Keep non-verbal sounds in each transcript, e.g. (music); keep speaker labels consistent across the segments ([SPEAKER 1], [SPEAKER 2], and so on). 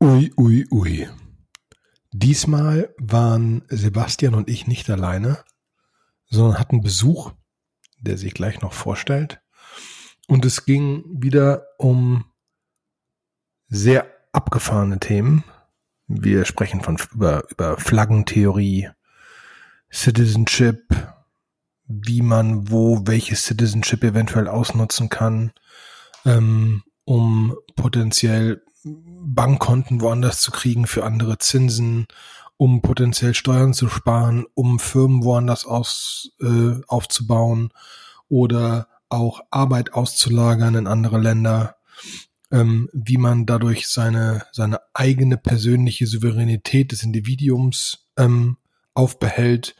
[SPEAKER 1] Ui, ui, ui. Diesmal waren Sebastian und ich nicht alleine, sondern hatten Besuch, der sich gleich noch vorstellt. Und es ging wieder um sehr abgefahrene Themen. Wir sprechen von über, über Flaggentheorie, Citizenship, wie man wo welches Citizenship eventuell ausnutzen kann, ähm, um potenziell Bankkonten woanders zu kriegen für andere Zinsen, um potenziell Steuern zu sparen, um Firmen woanders aus, äh, aufzubauen oder auch Arbeit auszulagern in andere Länder, ähm, wie man dadurch seine, seine eigene persönliche Souveränität des Individuums ähm, aufbehält,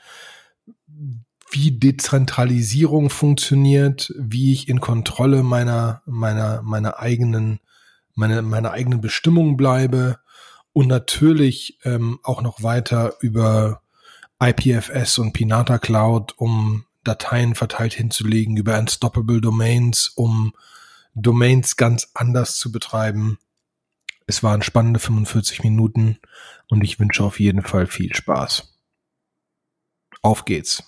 [SPEAKER 1] wie Dezentralisierung funktioniert, wie ich in Kontrolle meiner, meiner, meiner eigenen meine, meine eigenen Bestimmungen bleibe und natürlich ähm, auch noch weiter über IPFS und Pinata Cloud, um Dateien verteilt hinzulegen, über Unstoppable Domains, um Domains ganz anders zu betreiben. Es waren spannende 45 Minuten und ich wünsche auf jeden Fall viel Spaß. Auf geht's.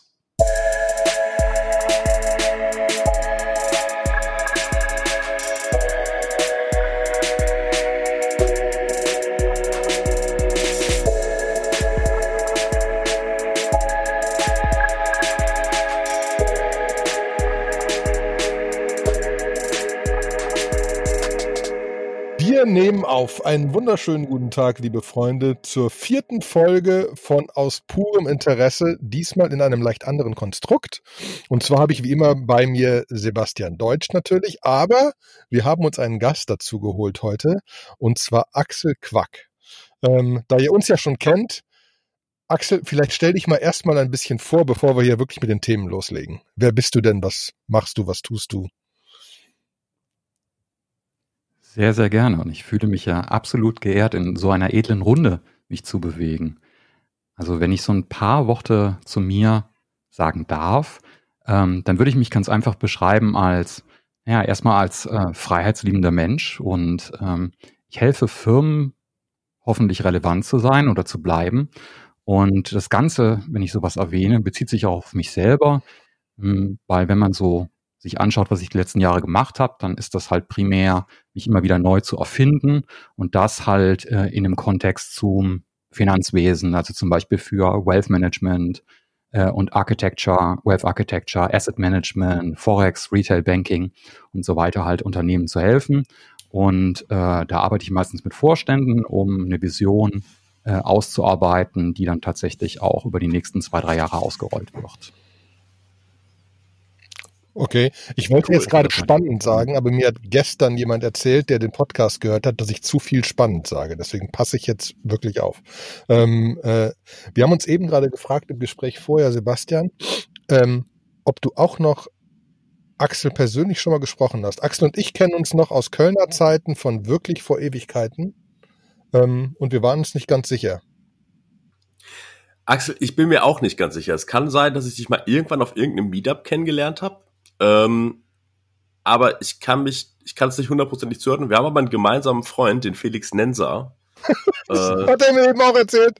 [SPEAKER 1] Nehmen auf. Einen wunderschönen guten Tag, liebe Freunde, zur vierten Folge von Aus purem Interesse, diesmal in einem leicht anderen Konstrukt. Und zwar habe ich wie immer bei mir Sebastian Deutsch natürlich, aber wir haben uns einen Gast dazu geholt heute, und zwar Axel Quack. Ähm, da ihr uns ja schon kennt, Axel, vielleicht stell dich mal erstmal ein bisschen vor, bevor wir hier wirklich mit den Themen loslegen. Wer bist du denn? Was machst du? Was tust du?
[SPEAKER 2] Sehr, sehr gerne. Und ich fühle mich ja absolut geehrt, in so einer edlen Runde mich zu bewegen. Also wenn ich so ein paar Worte zu mir sagen darf, ähm, dann würde ich mich ganz einfach beschreiben als, ja, erstmal als äh, freiheitsliebender Mensch und ähm, ich helfe Firmen hoffentlich relevant zu sein oder zu bleiben. Und das Ganze, wenn ich sowas erwähne, bezieht sich auch auf mich selber, hm, weil wenn man so sich anschaut, was ich die letzten Jahre gemacht habe, dann ist das halt primär, mich immer wieder neu zu erfinden und das halt äh, in einem Kontext zum Finanzwesen, also zum Beispiel für Wealth Management äh, und Architecture, Wealth Architecture, Asset Management, Forex, Retail Banking und so weiter halt Unternehmen zu helfen. Und äh, da arbeite ich meistens mit Vorständen, um eine Vision äh, auszuarbeiten, die dann tatsächlich auch über die nächsten zwei, drei Jahre ausgerollt wird.
[SPEAKER 1] Okay, ich wollte cool. jetzt gerade spannend sagen, aber mir hat gestern jemand erzählt, der den Podcast gehört hat, dass ich zu viel spannend sage. Deswegen passe ich jetzt wirklich auf. Ähm, äh, wir haben uns eben gerade gefragt im Gespräch vorher, Sebastian, ähm, ob du auch noch Axel persönlich schon mal gesprochen hast. Axel und ich kennen uns noch aus Kölner Zeiten von wirklich vor Ewigkeiten. Ähm, und wir waren uns nicht ganz sicher.
[SPEAKER 3] Axel, ich bin mir auch nicht ganz sicher. Es kann sein, dass ich dich mal irgendwann auf irgendeinem Meetup kennengelernt habe. Ähm, aber ich kann mich, ich kann es nicht hundertprozentig zuhören. Wir haben aber einen gemeinsamen Freund, den Felix Nenser. (laughs)
[SPEAKER 1] äh, hat er mir eben auch erzählt.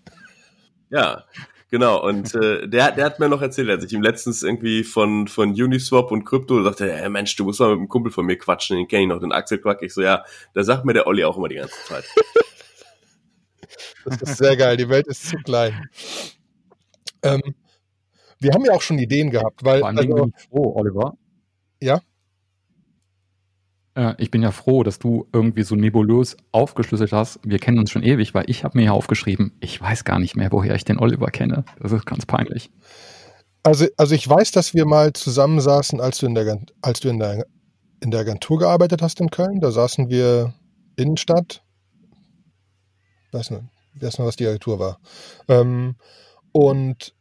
[SPEAKER 3] Ja, genau. Und äh, der, der hat mir noch erzählt, als ich ihm letztens irgendwie von, von Uniswap und Krypto sagte, hey Mensch, du musst mal mit einem Kumpel von mir quatschen, den kenne ich noch, den Axel Quack. Ich so, ja, da sagt mir der Olli auch immer die ganze Zeit.
[SPEAKER 1] das ist sehr geil, die Welt ist zu klein. Ähm, wir haben ja auch schon Ideen gehabt, weil.
[SPEAKER 2] Vor allem also, bin ich froh, Oliver,
[SPEAKER 1] ja?
[SPEAKER 2] Äh, ich bin ja froh, dass du irgendwie so nebulös aufgeschlüsselt hast. Wir kennen uns schon ewig, weil ich habe mir ja aufgeschrieben, ich weiß gar nicht mehr, woher ich den Oliver kenne. Das ist ganz peinlich.
[SPEAKER 1] Also, also ich weiß, dass wir mal zusammensaßen, als du in der, als du in der, in der Agentur gearbeitet hast in Köln. Da saßen wir Innenstadt. Weiß nicht, weiß noch, was die Agentur war. Ähm, und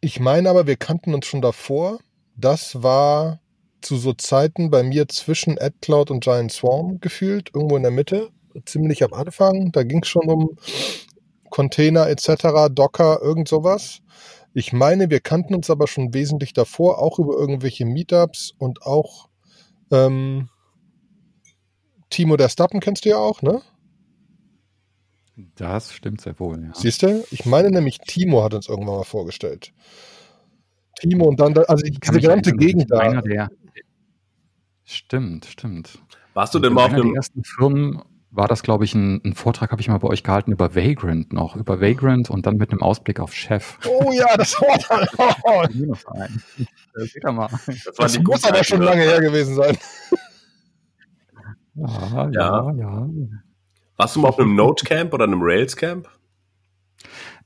[SPEAKER 1] ich meine aber, wir kannten uns schon davor das war zu so Zeiten bei mir zwischen AdCloud und Giant Swarm gefühlt, irgendwo in der Mitte, ziemlich am Anfang. Da ging es schon um Container etc., Docker, irgend sowas. Ich meine, wir kannten uns aber schon wesentlich davor, auch über irgendwelche Meetups und auch ähm, Timo der Stappen kennst du ja auch, ne?
[SPEAKER 2] Das stimmt sehr wohl, ja.
[SPEAKER 1] Siehst du? Ich meine nämlich, Timo hat uns irgendwann mal vorgestellt. Timo und dann, da, also
[SPEAKER 2] Ich kann
[SPEAKER 1] diese
[SPEAKER 2] erinnern,
[SPEAKER 1] Gegend da.
[SPEAKER 2] Einer der, stimmt, stimmt.
[SPEAKER 3] Warst du
[SPEAKER 2] Und
[SPEAKER 3] denn
[SPEAKER 2] in
[SPEAKER 3] mal auf einem,
[SPEAKER 2] ersten Firmen war das, glaube ich, ein, ein Vortrag, habe ich mal bei euch gehalten über Vagrant noch, über Vagrant und dann mit einem Ausblick auf Chef.
[SPEAKER 1] Oh ja, das war
[SPEAKER 2] Minusverein. Äh, Seht ihr mal.
[SPEAKER 3] das waren
[SPEAKER 1] Das
[SPEAKER 3] die
[SPEAKER 1] muss aber schon lange her gewesen sein.
[SPEAKER 2] Ja,
[SPEAKER 3] Ja.
[SPEAKER 2] ja, ja.
[SPEAKER 3] Warst du mal auf einem Node-Camp oder einem Rails-Camp?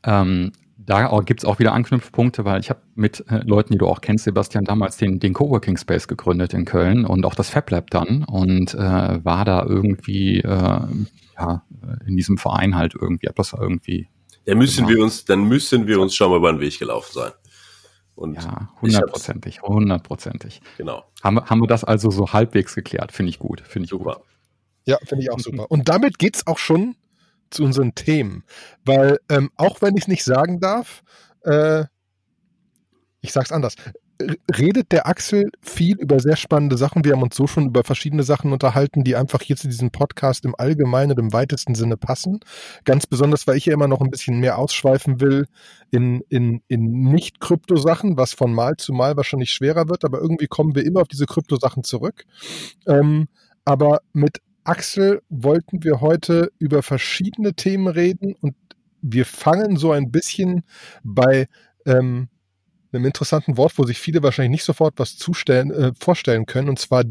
[SPEAKER 2] Ähm, da gibt es auch wieder Anknüpfpunkte, weil ich habe mit äh, Leuten, die du auch kennst, Sebastian, damals den, den Coworking Space gegründet in Köln und auch das Fab Lab dann und äh, war da irgendwie äh, ja, in diesem Verein halt irgendwie, das irgendwie,
[SPEAKER 3] Da müssen
[SPEAKER 2] Genau.
[SPEAKER 3] wir uns, dann müssen wir uns schon mal über den Weg gelaufen sein. Und
[SPEAKER 2] ja, hundertprozentig, hundertprozentig.
[SPEAKER 3] genau,
[SPEAKER 2] Haben, wir- haben wir das also so halbwegs geklärt, finde ich gut, finde ich
[SPEAKER 3] super.
[SPEAKER 2] gut.
[SPEAKER 1] Ja, finde ich auch super. Und damit geht's auch schon zu unseren Themen. Weil, ähm, auch wenn ich es nicht sagen darf, äh, ich sag's anders, redet der Axel viel über sehr spannende Sachen. Wir haben uns so schon über verschiedene Sachen unterhalten, die einfach hier zu diesem Podcast im allgemeinen und im weitesten Sinne passen. Ganz besonders, weil ich ja immer noch ein bisschen mehr ausschweifen will in, in, in Nicht-Krypto-Sachen, was von Mal zu Mal wahrscheinlich schwerer wird, aber irgendwie kommen wir immer auf diese Krypto-Sachen zurück. Ähm, aber mit Axel wollten wir heute über verschiedene Themen reden und wir fangen so ein bisschen bei ähm, einem interessanten Wort, wo sich viele wahrscheinlich nicht sofort was zustellen, äh, vorstellen können, und zwar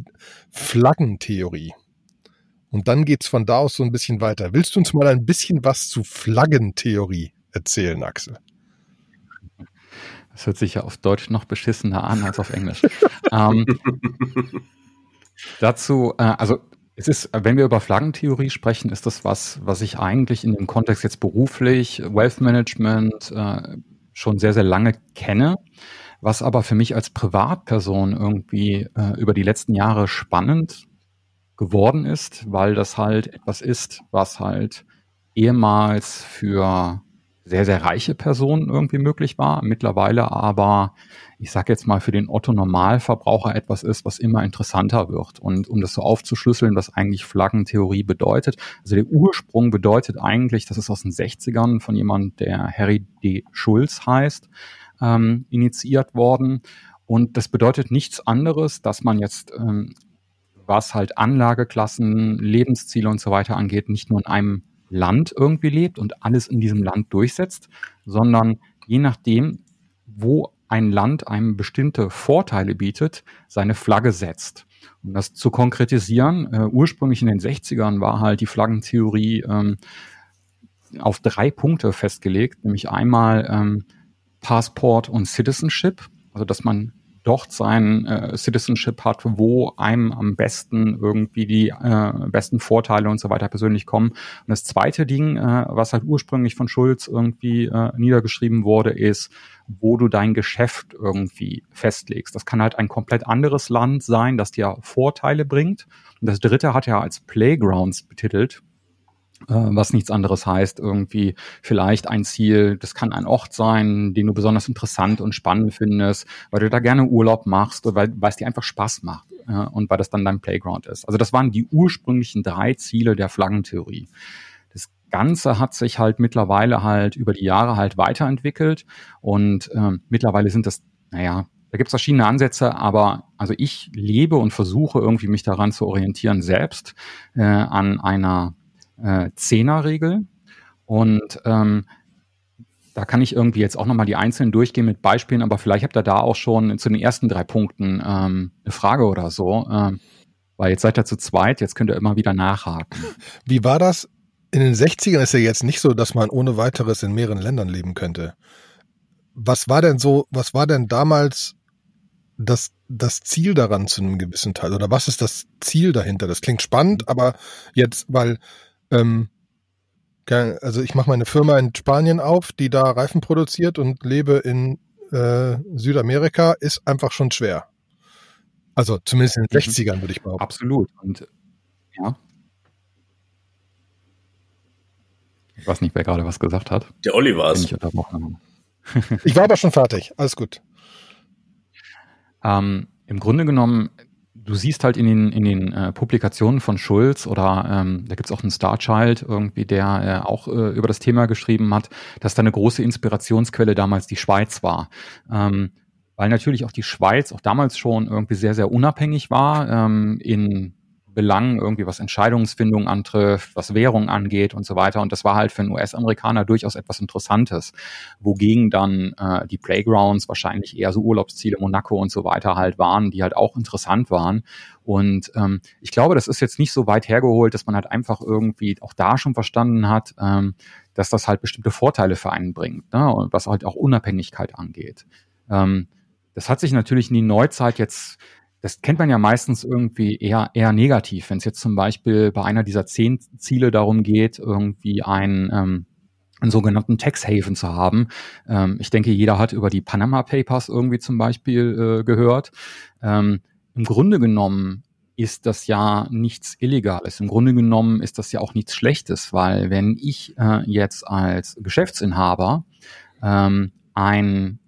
[SPEAKER 1] Flaggentheorie. Und dann geht's von da aus so ein bisschen weiter. Willst du uns mal ein bisschen was zu Flaggentheorie erzählen, Axel?
[SPEAKER 2] Das hört sich ja auf Deutsch noch beschissener an als auf Englisch. (laughs) ähm, dazu, äh, also es ist, wenn wir über Flaggentheorie sprechen, ist das was, was ich eigentlich in dem Kontext jetzt beruflich, Wealth Management äh, schon sehr, sehr lange kenne, was aber für mich als Privatperson irgendwie äh, über die letzten Jahre spannend geworden ist, weil das halt etwas ist, was halt ehemals für sehr, sehr reiche Personen irgendwie möglich war, mittlerweile aber, ich sage jetzt mal, für den Otto-Normalverbraucher etwas ist, was immer interessanter wird. Und um das so aufzuschlüsseln, was eigentlich Flaggentheorie bedeutet, also der Ursprung bedeutet eigentlich, das ist aus den 60ern von jemand, der Harry D. Schulz heißt, ähm, initiiert worden. Und das bedeutet nichts anderes, dass man jetzt ähm, was halt Anlageklassen, Lebensziele und so weiter angeht, nicht nur in einem Land irgendwie lebt und alles in diesem Land durchsetzt, sondern je nachdem, wo ein Land einem bestimmte Vorteile bietet, seine Flagge setzt. Um das zu konkretisieren, äh, ursprünglich in den 60ern war halt die Flaggentheorie ähm, auf drei Punkte festgelegt, nämlich einmal ähm, Passport und Citizenship, also dass man dort sein äh, Citizenship hat, wo einem am besten irgendwie die äh, besten Vorteile und so weiter persönlich kommen. Und das zweite Ding, äh, was halt ursprünglich von Schulz irgendwie äh, niedergeschrieben wurde, ist, wo du dein Geschäft irgendwie festlegst. Das kann halt ein komplett anderes Land sein, das dir Vorteile bringt. Und das dritte hat er als Playgrounds betitelt was nichts anderes heißt, irgendwie vielleicht ein Ziel, das kann ein Ort sein, den du besonders interessant und spannend findest, weil du da gerne Urlaub machst, oder weil, weil es dir einfach Spaß macht äh, und weil das dann dein Playground ist. Also das waren die ursprünglichen drei Ziele der Flaggentheorie. Das Ganze hat sich halt mittlerweile halt über die Jahre halt weiterentwickelt und äh, mittlerweile sind das, naja, da gibt es verschiedene Ansätze, aber also ich lebe und versuche irgendwie mich daran zu orientieren selbst äh, an einer äh, Zehnerregel. Und ähm, da kann ich irgendwie jetzt auch nochmal die einzelnen durchgehen mit Beispielen, aber vielleicht habt ihr da auch schon zu den ersten drei Punkten ähm, eine Frage oder so. Ähm, weil jetzt seid ihr zu zweit, jetzt könnt ihr immer wieder nachhaken.
[SPEAKER 1] Wie war das? In den 60ern ist ja jetzt nicht so, dass man ohne weiteres in mehreren Ländern leben könnte. Was war denn so, was war denn damals das, das Ziel daran zu einem gewissen Teil? Oder was ist das Ziel dahinter? Das klingt spannend, aber jetzt, weil, ähm, also ich mache meine Firma in Spanien auf, die da Reifen produziert und lebe in äh, Südamerika, ist einfach schon schwer. Also zumindest in den
[SPEAKER 2] Mhm.
[SPEAKER 1] 60ern würde ich behaupten.
[SPEAKER 2] Absolut. Und ja. Ich weiß nicht, wer gerade was gesagt hat.
[SPEAKER 3] Der Olli war es.
[SPEAKER 2] Ich
[SPEAKER 1] war aber schon fertig. Alles gut.
[SPEAKER 2] Ähm, Im Grunde genommen, du siehst halt in den, in den äh, Publikationen von Schulz oder ähm, da gibt's auch einen Starchild irgendwie, der äh, auch äh, über das Thema geschrieben hat, dass da eine große Inspirationsquelle damals die Schweiz war. Ähm, weil natürlich auch die Schweiz auch damals schon irgendwie sehr, sehr unabhängig war ähm, in Belangen, irgendwie was Entscheidungsfindung antrifft, was Währung angeht und so weiter. Und das war halt für einen US-Amerikaner durchaus etwas Interessantes, wogegen dann äh, die Playgrounds wahrscheinlich eher so Urlaubsziele Monaco und so weiter halt waren, die halt auch interessant waren. Und ähm, ich glaube, das ist jetzt nicht so weit hergeholt, dass man halt einfach irgendwie auch da schon verstanden hat, ähm, dass das halt bestimmte Vorteile für einen bringt, ne? und was halt auch Unabhängigkeit angeht. Ähm, das hat sich natürlich in die Neuzeit jetzt das kennt man ja meistens irgendwie eher, eher negativ. Wenn es jetzt zum Beispiel bei einer dieser zehn Ziele darum geht, irgendwie ein, ähm, einen sogenannten Tax Haven zu haben. Ähm, ich denke, jeder hat über die Panama Papers irgendwie zum Beispiel äh, gehört. Ähm, Im Grunde genommen ist das ja nichts Illegales. Im Grunde genommen ist das ja auch nichts Schlechtes, weil wenn ich äh, jetzt als Geschäftsinhaber ähm, ein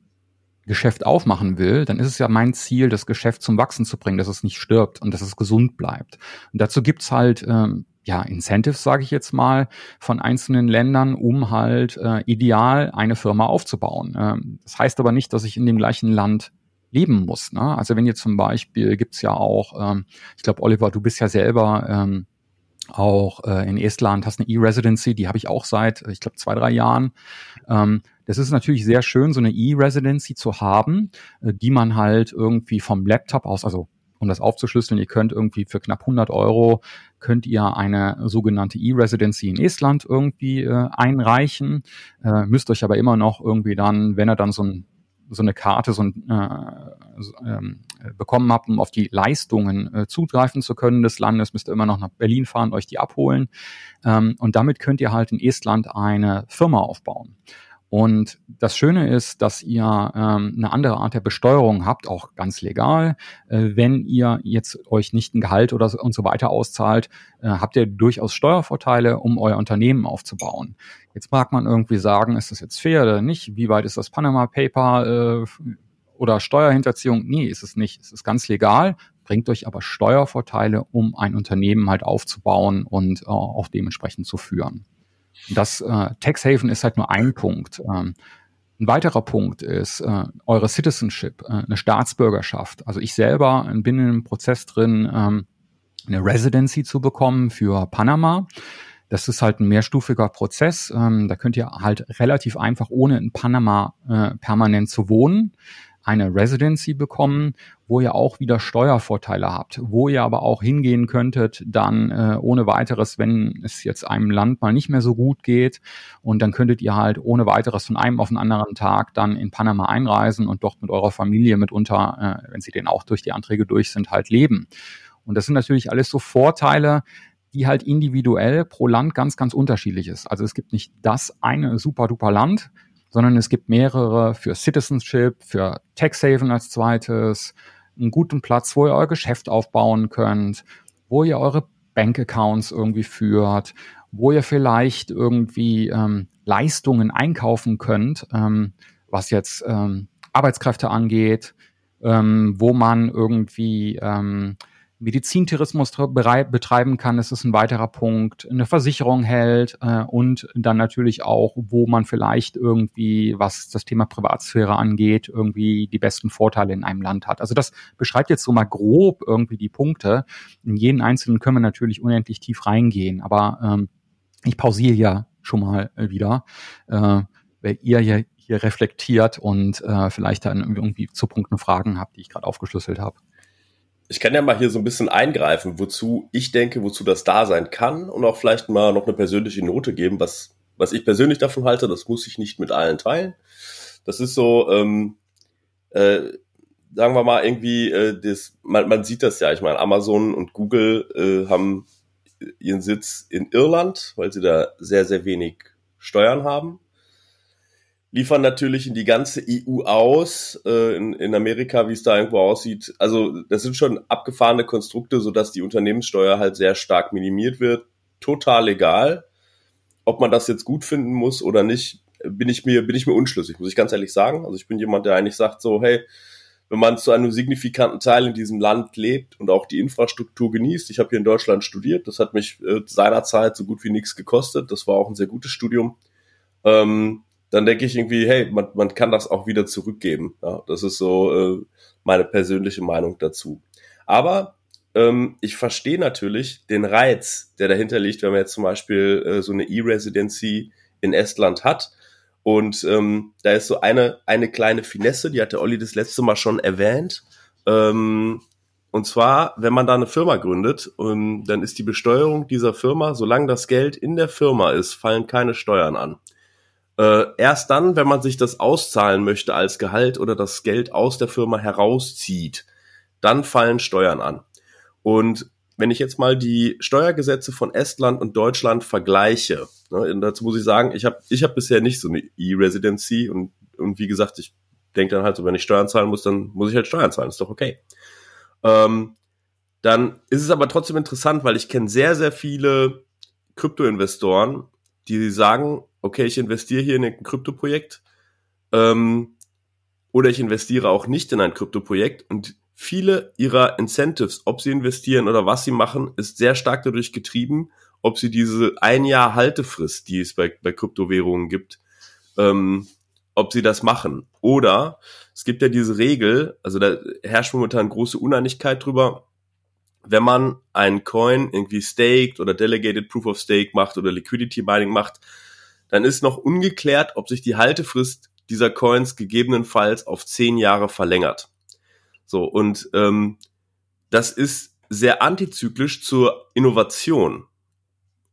[SPEAKER 2] Geschäft aufmachen will, dann ist es ja mein Ziel, das Geschäft zum Wachsen zu bringen, dass es nicht stirbt und dass es gesund bleibt. Und dazu gibt's halt ähm, ja Incentives, sage ich jetzt mal, von einzelnen Ländern, um halt äh, ideal eine Firma aufzubauen. Ähm, das heißt aber nicht, dass ich in dem gleichen Land leben muss. Ne? Also wenn ihr zum Beispiel gibt's ja auch, ähm, ich glaube, Oliver, du bist ja selber ähm, auch äh, in Estland, hast eine E-Residency, die habe ich auch seit, ich glaube, zwei, drei Jahren. Ähm, das ist natürlich sehr schön, so eine E-Residency zu haben, äh, die man halt irgendwie vom Laptop aus, also um das aufzuschlüsseln, ihr könnt irgendwie für knapp 100 Euro könnt ihr eine sogenannte E-Residency in Estland irgendwie äh, einreichen, äh, müsst euch aber immer noch irgendwie dann, wenn er dann so ein so eine Karte so ein, äh, ähm, bekommen habt, um auf die Leistungen äh, zugreifen zu können des Landes, müsst ihr immer noch nach Berlin fahren, euch die abholen. Ähm, und damit könnt ihr halt in Estland eine Firma aufbauen. Und das Schöne ist, dass ihr ähm, eine andere Art der Besteuerung habt, auch ganz legal. Äh, wenn ihr jetzt euch nicht ein Gehalt oder so, und so weiter auszahlt, äh, habt ihr durchaus Steuervorteile, um euer Unternehmen aufzubauen. Jetzt mag man irgendwie sagen, ist das jetzt fair oder nicht? Wie weit ist das Panama Paper äh, oder Steuerhinterziehung? Nee, ist es nicht. Es ist ganz legal, bringt euch aber Steuervorteile, um ein Unternehmen halt aufzubauen und äh, auch dementsprechend zu führen. Das äh, Tax Haven ist halt nur ein Punkt. Ähm, ein weiterer Punkt ist äh, eure Citizenship, äh, eine Staatsbürgerschaft. Also ich selber bin in einem Prozess drin, ähm, eine Residency zu bekommen für Panama. Das ist halt ein mehrstufiger Prozess. Ähm, da könnt ihr halt relativ einfach, ohne in Panama äh, permanent zu wohnen, eine Residency bekommen, wo ihr auch wieder Steuervorteile habt, wo ihr aber auch hingehen könntet, dann äh, ohne weiteres, wenn es jetzt einem Land mal nicht mehr so gut geht, und dann könntet ihr halt ohne weiteres von einem auf den anderen Tag dann in Panama einreisen und dort mit eurer Familie mitunter, äh, wenn sie denn auch durch die Anträge durch sind, halt leben. Und das sind natürlich alles so Vorteile, die halt individuell pro Land ganz, ganz unterschiedlich ist. Also es gibt nicht das eine super duper Land, sondern es gibt mehrere für Citizenship, für Tax Haven als zweites, einen guten Platz, wo ihr euer Geschäft aufbauen könnt, wo ihr eure Bankaccounts irgendwie führt, wo ihr vielleicht irgendwie ähm, Leistungen einkaufen könnt, ähm, was jetzt ähm, Arbeitskräfte angeht, ähm, wo man irgendwie ähm, Medizintourismus betreiben kann, das ist ein weiterer Punkt, eine Versicherung hält äh, und dann natürlich auch, wo man vielleicht irgendwie, was das Thema Privatsphäre angeht, irgendwie die besten Vorteile in einem Land hat. Also das beschreibt jetzt so mal grob irgendwie die Punkte. In jeden einzelnen können wir natürlich unendlich tief reingehen, aber ähm, ich pausiere ja schon mal wieder, äh, weil ihr ja hier reflektiert und äh, vielleicht dann irgendwie zu Punkten Fragen habt, die ich gerade aufgeschlüsselt habe.
[SPEAKER 3] Ich kann ja mal hier so ein bisschen eingreifen, wozu ich denke, wozu das da sein kann und auch vielleicht mal noch eine persönliche Note geben, was, was ich persönlich davon halte. Das muss ich nicht mit allen teilen. Das ist so, ähm, äh, sagen wir mal irgendwie, äh, das, man, man sieht das ja. Ich meine, Amazon und Google äh, haben ihren Sitz in Irland, weil sie da sehr, sehr wenig Steuern haben liefern natürlich in die ganze EU aus, äh, in, in Amerika, wie es da irgendwo aussieht. Also das sind schon abgefahrene Konstrukte, sodass die Unternehmenssteuer halt sehr stark minimiert wird. Total legal. Ob man das jetzt gut finden muss oder nicht, bin ich mir, bin ich mir unschlüssig, muss ich ganz ehrlich sagen. Also ich bin jemand, der eigentlich sagt so, hey, wenn man zu einem signifikanten Teil in diesem Land lebt und auch die Infrastruktur genießt. Ich habe hier in Deutschland studiert, das hat mich äh, seinerzeit so gut wie nichts gekostet. Das war auch ein sehr gutes Studium. Ähm, dann denke ich irgendwie, hey, man, man kann das auch wieder zurückgeben. Ja, das ist so äh, meine persönliche Meinung dazu. Aber ähm, ich verstehe natürlich den Reiz, der dahinter liegt, wenn man jetzt zum Beispiel äh, so eine E-Residency in Estland hat und ähm, da ist so eine, eine kleine Finesse, die hat der Olli das letzte Mal schon erwähnt. Ähm, und zwar, wenn man da eine Firma gründet, um, dann ist die Besteuerung dieser Firma, solange das Geld in der Firma ist, fallen keine Steuern an. Äh, erst dann, wenn man sich das auszahlen möchte als Gehalt oder das Geld aus der Firma herauszieht, dann fallen Steuern an. Und wenn ich jetzt mal die Steuergesetze von Estland und Deutschland vergleiche, ne, dazu muss ich sagen, ich habe ich hab bisher nicht so eine E-Residency und, und wie gesagt, ich denke dann halt so, wenn ich Steuern zahlen muss, dann muss ich halt Steuern zahlen, ist doch okay. Ähm, dann ist es aber trotzdem interessant, weil ich kenne sehr, sehr viele Krypto-Investoren, die sagen, okay, ich investiere hier in ein Krypto-Projekt ähm, oder ich investiere auch nicht in ein Krypto-Projekt und viele ihrer Incentives, ob sie investieren oder was sie machen, ist sehr stark dadurch getrieben, ob sie diese ein Jahr Haltefrist, die es bei, bei Kryptowährungen gibt, ähm, ob sie das machen. Oder es gibt ja diese Regel, also da herrscht momentan große Uneinigkeit drüber, wenn man einen Coin irgendwie staked oder Delegated Proof of Stake macht oder Liquidity Mining macht, dann ist noch ungeklärt, ob sich die Haltefrist dieser Coins gegebenenfalls auf zehn Jahre verlängert. So, und ähm, das ist sehr antizyklisch zur Innovation.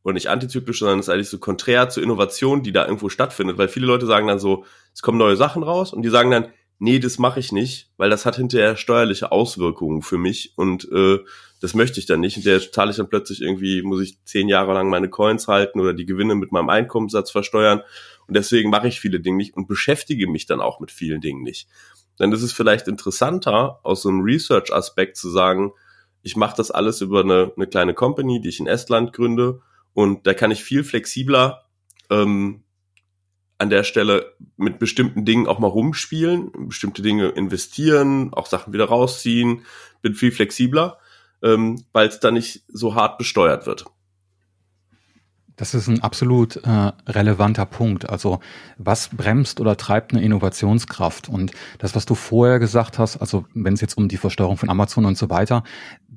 [SPEAKER 3] Und nicht antizyklisch, sondern ist eigentlich so konträr zur Innovation, die da irgendwo stattfindet. Weil viele Leute sagen dann so, es kommen neue Sachen raus und die sagen dann, nee, das mache ich nicht, weil das hat hinterher steuerliche Auswirkungen für mich und äh, das möchte ich dann nicht. Und der zahle ich dann plötzlich irgendwie, muss ich zehn Jahre lang meine Coins halten oder die Gewinne mit meinem Einkommenssatz versteuern. Und deswegen mache ich viele Dinge nicht und beschäftige mich dann auch mit vielen Dingen nicht dann ist es vielleicht interessanter, aus so einem Research-Aspekt zu sagen, ich mache das alles über eine, eine kleine Company, die ich in Estland gründe und da kann ich viel flexibler ähm, an der Stelle mit bestimmten Dingen auch mal rumspielen, bestimmte Dinge investieren, auch Sachen wieder rausziehen, bin viel flexibler, ähm, weil es da nicht so hart besteuert wird.
[SPEAKER 2] Das ist ein absolut äh, relevanter Punkt. Also was bremst oder treibt eine Innovationskraft? Und das, was du vorher gesagt hast, also wenn es jetzt um die Versteuerung von Amazon und so weiter,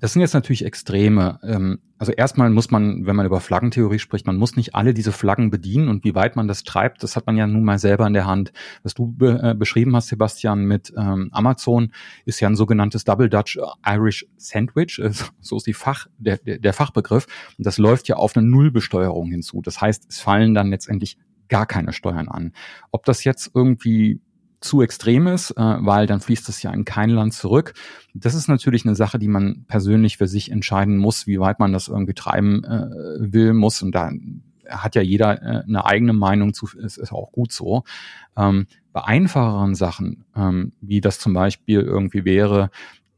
[SPEAKER 2] das sind jetzt natürlich Extreme. Ähm, also erstmal muss man, wenn man über Flaggentheorie spricht, man muss nicht alle diese Flaggen bedienen und wie weit man das treibt, das hat man ja nun mal selber in der Hand. Was du be äh, beschrieben hast, Sebastian, mit ähm, Amazon, ist ja ein sogenanntes Double Dutch Irish Sandwich, äh, so ist die Fach, der, der, der Fachbegriff. Und das läuft ja auf eine Nullbesteuerung hinzu. Das heißt, es fallen dann letztendlich gar keine Steuern an. Ob das jetzt irgendwie zu extrem ist, äh, weil dann fließt es ja in kein Land zurück. Das ist natürlich eine Sache, die man persönlich für sich entscheiden muss, wie weit man das irgendwie treiben äh, will, muss. Und da hat ja jeder äh, eine eigene Meinung zu, ist, ist auch gut so. Ähm, bei einfacheren Sachen, ähm, wie das zum Beispiel irgendwie wäre,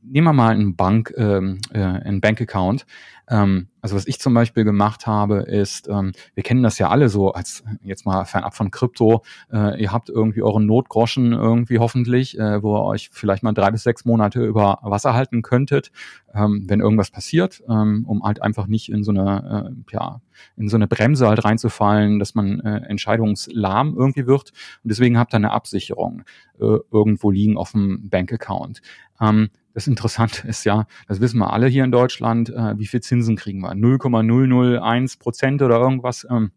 [SPEAKER 2] nehmen wir mal einen Bank, ähm, äh, einen Bankaccount. Ähm, also was ich zum Beispiel gemacht habe, ist, ähm, wir kennen das ja alle so, als jetzt mal fernab von Krypto, äh, ihr habt irgendwie euren Notgroschen irgendwie hoffentlich, äh, wo ihr euch vielleicht mal drei bis sechs Monate über Wasser halten könntet, ähm, wenn irgendwas passiert, ähm, um halt einfach nicht in so eine, äh, ja, in so eine Bremse halt reinzufallen, dass man äh, entscheidungslahm irgendwie wird. Und deswegen habt ihr eine Absicherung äh, irgendwo liegen auf dem Bankaccount. Ähm, das Interessante ist ja, das wissen wir alle hier in Deutschland, äh, wie viel Zinsen kriegen wir? 0,001 Prozent oder irgendwas. Ähm,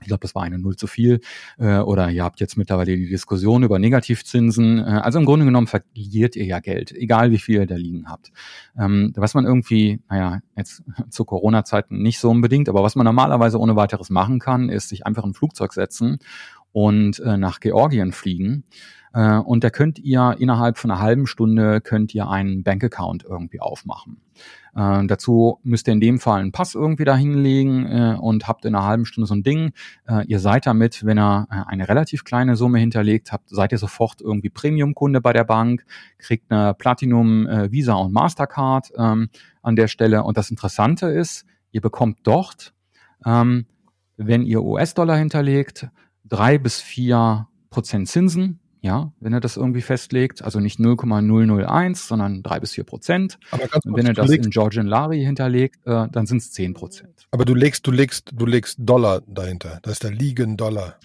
[SPEAKER 2] ich glaube, das war eine Null zu viel. Äh, oder ihr habt jetzt mittlerweile die Diskussion über Negativzinsen. Äh, also im Grunde genommen verliert ihr ja Geld, egal wie viel ihr da liegen habt. Ähm, was man irgendwie, naja, jetzt (laughs) zu Corona-Zeiten nicht so unbedingt, aber was man normalerweise ohne weiteres machen kann, ist sich einfach ein Flugzeug setzen und äh, nach Georgien fliegen äh, und da könnt ihr innerhalb von einer halben Stunde könnt ihr einen Bankaccount irgendwie aufmachen. Äh, dazu müsst ihr in dem Fall einen Pass irgendwie da hinlegen äh, und habt in einer halben Stunde so ein Ding. Äh, ihr seid damit, wenn ihr äh, eine relativ kleine Summe hinterlegt habt, seid ihr sofort irgendwie Premium-Kunde bei der Bank, kriegt eine Platinum äh, Visa und Mastercard ähm, an der Stelle. Und das Interessante ist, ihr bekommt dort, ähm, wenn ihr US-Dollar hinterlegt, drei bis vier Prozent Zinsen ja, wenn er das irgendwie festlegt, also nicht 0,001, sondern drei bis vier Prozent. Aber ganz kurz, wenn er das legst, in Georgian Lari hinterlegt, äh, dann sind es zehn Prozent.
[SPEAKER 1] Aber du legst, du legst, du legst Dollar dahinter. Das ist der Liegen Dollar.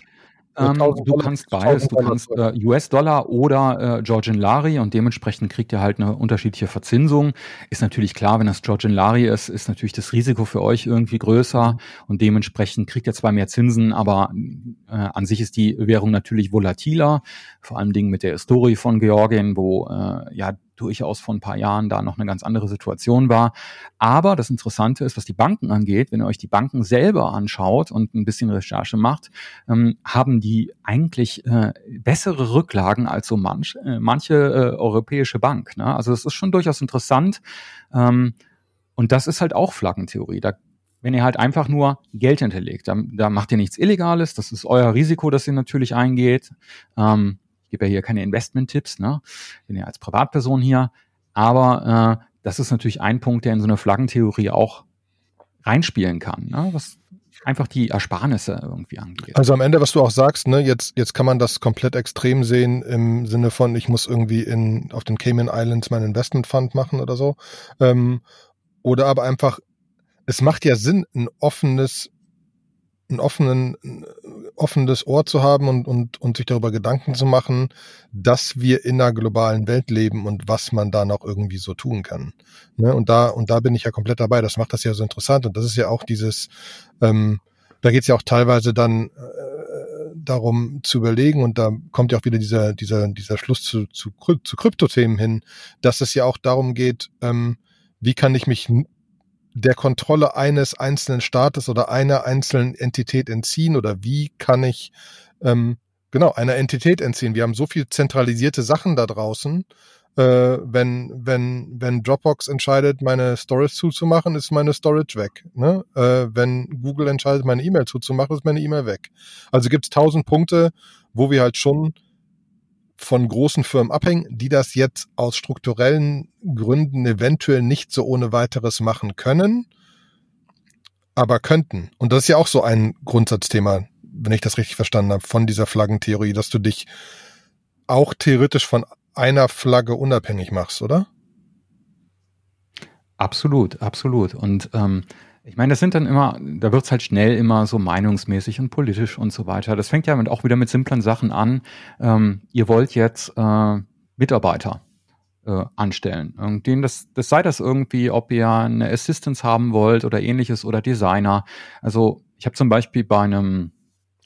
[SPEAKER 2] Ähm, du kannst beides, du kannst äh, US-Dollar oder äh, Georgian Lari und dementsprechend kriegt ihr halt eine unterschiedliche Verzinsung. Ist natürlich klar, wenn das Georgian Lari ist, ist natürlich das Risiko für euch irgendwie größer und dementsprechend kriegt ihr zwar mehr Zinsen, aber äh, an sich ist die Währung natürlich volatiler, vor allem Dingen mit der Historie von Georgien, wo äh, ja durchaus vor ein paar Jahren da noch eine ganz andere Situation war. Aber das Interessante ist, was die Banken angeht, wenn ihr euch die Banken selber anschaut und ein bisschen Recherche macht, ähm, haben die eigentlich äh, bessere Rücklagen als so manch, äh, manche äh, europäische Bank. Ne? Also das ist schon durchaus interessant. Ähm, und das ist halt auch Flaggentheorie. Da wenn ihr halt einfach nur Geld hinterlegt. Da, da macht ihr nichts Illegales, das ist euer Risiko, das ihr natürlich eingeht. Ähm, ich gebe ja hier keine Investment-Tipps, ne? Bin ja als Privatperson hier. Aber äh, das ist natürlich ein Punkt, der in so eine Flaggentheorie auch reinspielen kann, ne? was einfach die Ersparnisse irgendwie angeht.
[SPEAKER 1] Also am Ende, was du auch sagst, ne, jetzt, jetzt kann man das komplett extrem sehen im Sinne von, ich muss irgendwie in, auf den Cayman Islands mein Investment Fund machen oder so. Ähm, oder aber einfach, es macht ja Sinn, ein offenes ein offenen, offenes Ohr zu haben und, und, und sich darüber Gedanken zu machen, dass wir in einer globalen Welt leben und was man da noch irgendwie so tun kann. Ne? Und da, und da bin ich ja komplett dabei. Das macht das ja so interessant. Und das ist ja auch dieses, ähm, da geht es ja auch teilweise dann äh, darum zu überlegen, und da kommt ja auch wieder dieser, dieser, dieser Schluss zu, zu, zu Kryptothemen hin, dass es ja auch darum geht, ähm, wie kann ich mich der Kontrolle eines einzelnen Staates oder einer einzelnen Entität entziehen oder wie kann ich ähm, genau einer Entität entziehen? Wir haben so viel zentralisierte Sachen da draußen. Äh, wenn wenn wenn Dropbox entscheidet, meine Storage zuzumachen, ist meine Storage weg. Ne? Äh, wenn Google entscheidet, meine E-Mail zuzumachen, ist meine E-Mail weg. Also gibt es tausend Punkte, wo wir halt schon von großen Firmen abhängen, die das jetzt aus strukturellen Gründen eventuell nicht so ohne weiteres machen können, aber könnten. Und das ist ja auch so ein Grundsatzthema, wenn ich das richtig verstanden habe, von dieser Flaggentheorie, dass du dich auch theoretisch von einer Flagge unabhängig machst, oder?
[SPEAKER 2] Absolut, absolut. Und ähm, ich meine, das sind dann immer, da wird's halt schnell immer so meinungsmäßig und politisch und so weiter. Das fängt ja auch wieder mit simplen Sachen an. Ähm, ihr wollt jetzt äh, Mitarbeiter äh, anstellen. Denen das, das sei das irgendwie, ob ihr eine Assistance haben wollt oder ähnliches oder Designer. Also ich habe zum Beispiel bei einem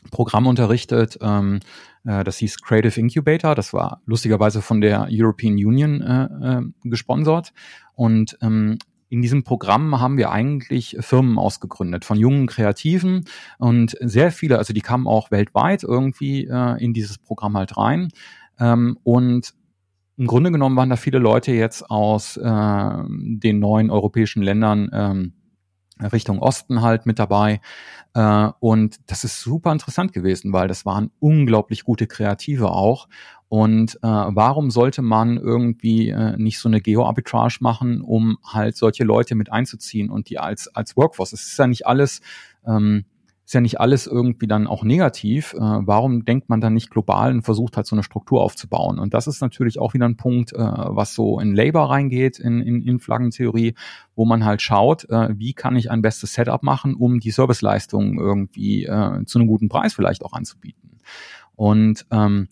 [SPEAKER 2] Programm unterrichtet, ähm, äh, das hieß Creative Incubator. Das war lustigerweise von der European Union äh, äh, gesponsert. Und ähm, in diesem Programm haben wir eigentlich Firmen ausgegründet von jungen Kreativen und sehr viele, also die kamen auch weltweit irgendwie äh, in dieses Programm halt rein. Ähm, und im Grunde genommen waren da viele Leute jetzt aus äh, den neuen europäischen Ländern ähm, Richtung Osten halt mit dabei. Äh, und das ist super interessant gewesen, weil das waren unglaublich gute Kreative auch. Und äh, warum sollte man irgendwie äh, nicht so eine Geo-Arbitrage machen, um halt solche Leute mit einzuziehen und die als als Workforce? Es ist ja nicht alles, ähm, ist ja nicht alles irgendwie dann auch negativ. Äh, warum denkt man dann nicht global und versucht halt so eine Struktur aufzubauen? Und das ist natürlich auch wieder ein Punkt, äh, was so in Labor reingeht, in, in, in Flaggentheorie, wo man halt schaut, äh, wie kann ich ein bestes Setup machen, um die Serviceleistungen irgendwie äh, zu einem guten Preis vielleicht auch anzubieten. Und ähm,